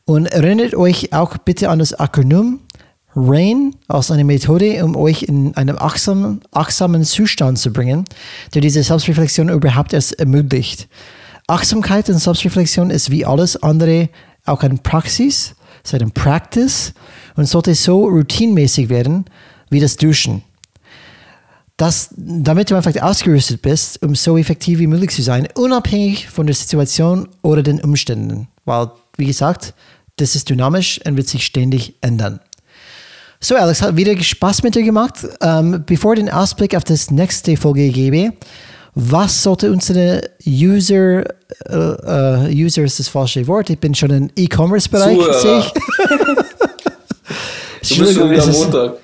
Und erinnert euch auch bitte an das Akronym RAIN als eine Methode, um euch in einen achtsamen, achtsamen Zustand zu bringen, der diese Selbstreflexion überhaupt erst ermöglicht. Achtsamkeit und Selbstreflexion ist wie alles andere auch eine Praxis, ist eine Practice und sollte so routinmäßig werden wie das Duschen. Das, damit du einfach ausgerüstet bist, um so effektiv wie möglich zu sein, unabhängig von der Situation oder den Umständen. Weil, wie gesagt, das ist dynamisch und wird sich ständig ändern. So, Alex, hat wieder Spaß mit dir gemacht. Ähm, bevor ich den Ausblick auf das nächste Folge gebe, was sollte unsere User, uh, uh, User ist das falsche Wort, ich bin schon im E-Commerce-Bereich, sehe ich. du bist schon wieder Montag.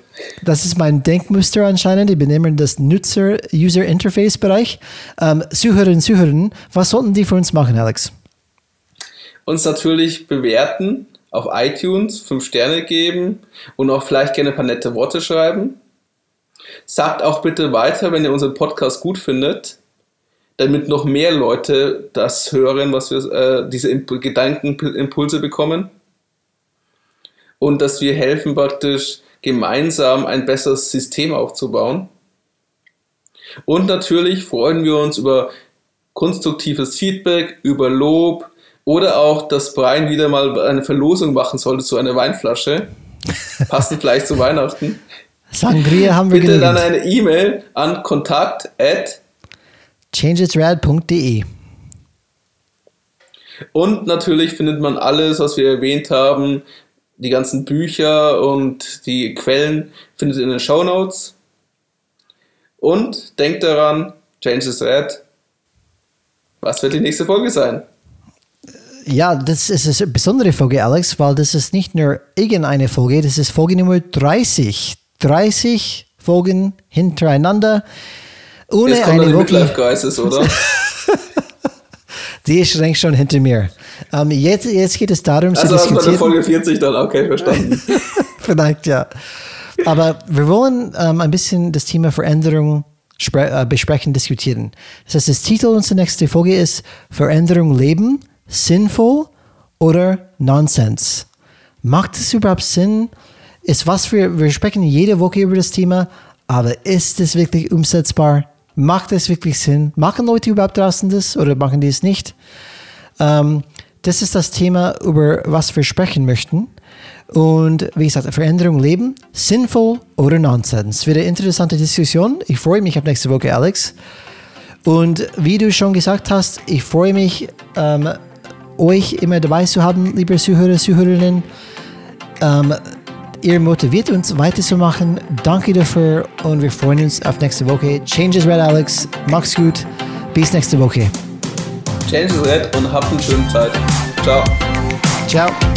Das ist mein Denkmuster anscheinend. Ich bin immer in das Nutzer-User-Interface-Bereich. Ähm, Zuhörerinnen und Zuhörer, was sollten die für uns machen, Alex? uns natürlich bewerten, auf iTunes fünf Sterne geben und auch vielleicht gerne ein paar nette Worte schreiben. Sagt auch bitte weiter, wenn ihr unseren Podcast gut findet, damit noch mehr Leute das hören, was wir äh, diese Imp Gedankenimpulse bekommen. Und dass wir helfen praktisch gemeinsam ein besseres System aufzubauen. Und natürlich freuen wir uns über konstruktives Feedback, über Lob, oder auch, dass Brian wieder mal eine Verlosung machen sollte zu einer Weinflasche. Passend vielleicht zu Weihnachten. Sangria haben wir Bitte genügend. dann eine E-Mail an kontakt changeitsrad.de. Und natürlich findet man alles, was wir erwähnt haben, die ganzen Bücher und die Quellen findet ihr in den Show Notes. Und denkt daran, Change is Red. Was wird die nächste Folge sein? ja, das ist eine besondere Folge, Alex, weil das ist nicht nur irgendeine Folge, das ist Folge Nummer 30. 30 Folgen hintereinander. Ohne Jetzt kommt eine Woche. Crisis, oder? Die ist eigentlich schon hinter mir. Um, ähm, jetzt, jetzt geht es darum also zu diskutieren. Also Folge 40 dann, okay, verstanden. Vielleicht, ja. Aber wir wollen um, ähm, ein bisschen das Thema Veränderung äh, besprechen, diskutieren. Das heißt, das Titel unserer nächsten Folge ist Veränderung leben – sinnvoll oder Nonsens? Macht es überhaupt Sinn? Ist was wir, wir sprechen jede Woche über das Thema, aber ist es wirklich umsetzbar? Macht es wirklich Sinn? Machen Leute überhaupt draußen das oder machen die es nicht? Ähm, das ist das Thema, über was wir sprechen möchten. Und wie gesagt, Veränderung leben, sinnvoll oder Nonsens. Wieder eine interessante Diskussion. Ich freue mich auf nächste Woche, Alex. Und wie du schon gesagt hast, ich freue mich, ähm, euch immer dabei zu haben, liebe Zuhörer, Zuhörerinnen. Ähm, ihr motiviert uns weiterzumachen. Danke dafür und wir freuen uns auf nächste Woche. Change is Red, Alex. Mach's gut. Bis nächste Woche. Change is Red und habt eine schöne Zeit. Ciao. Ciao.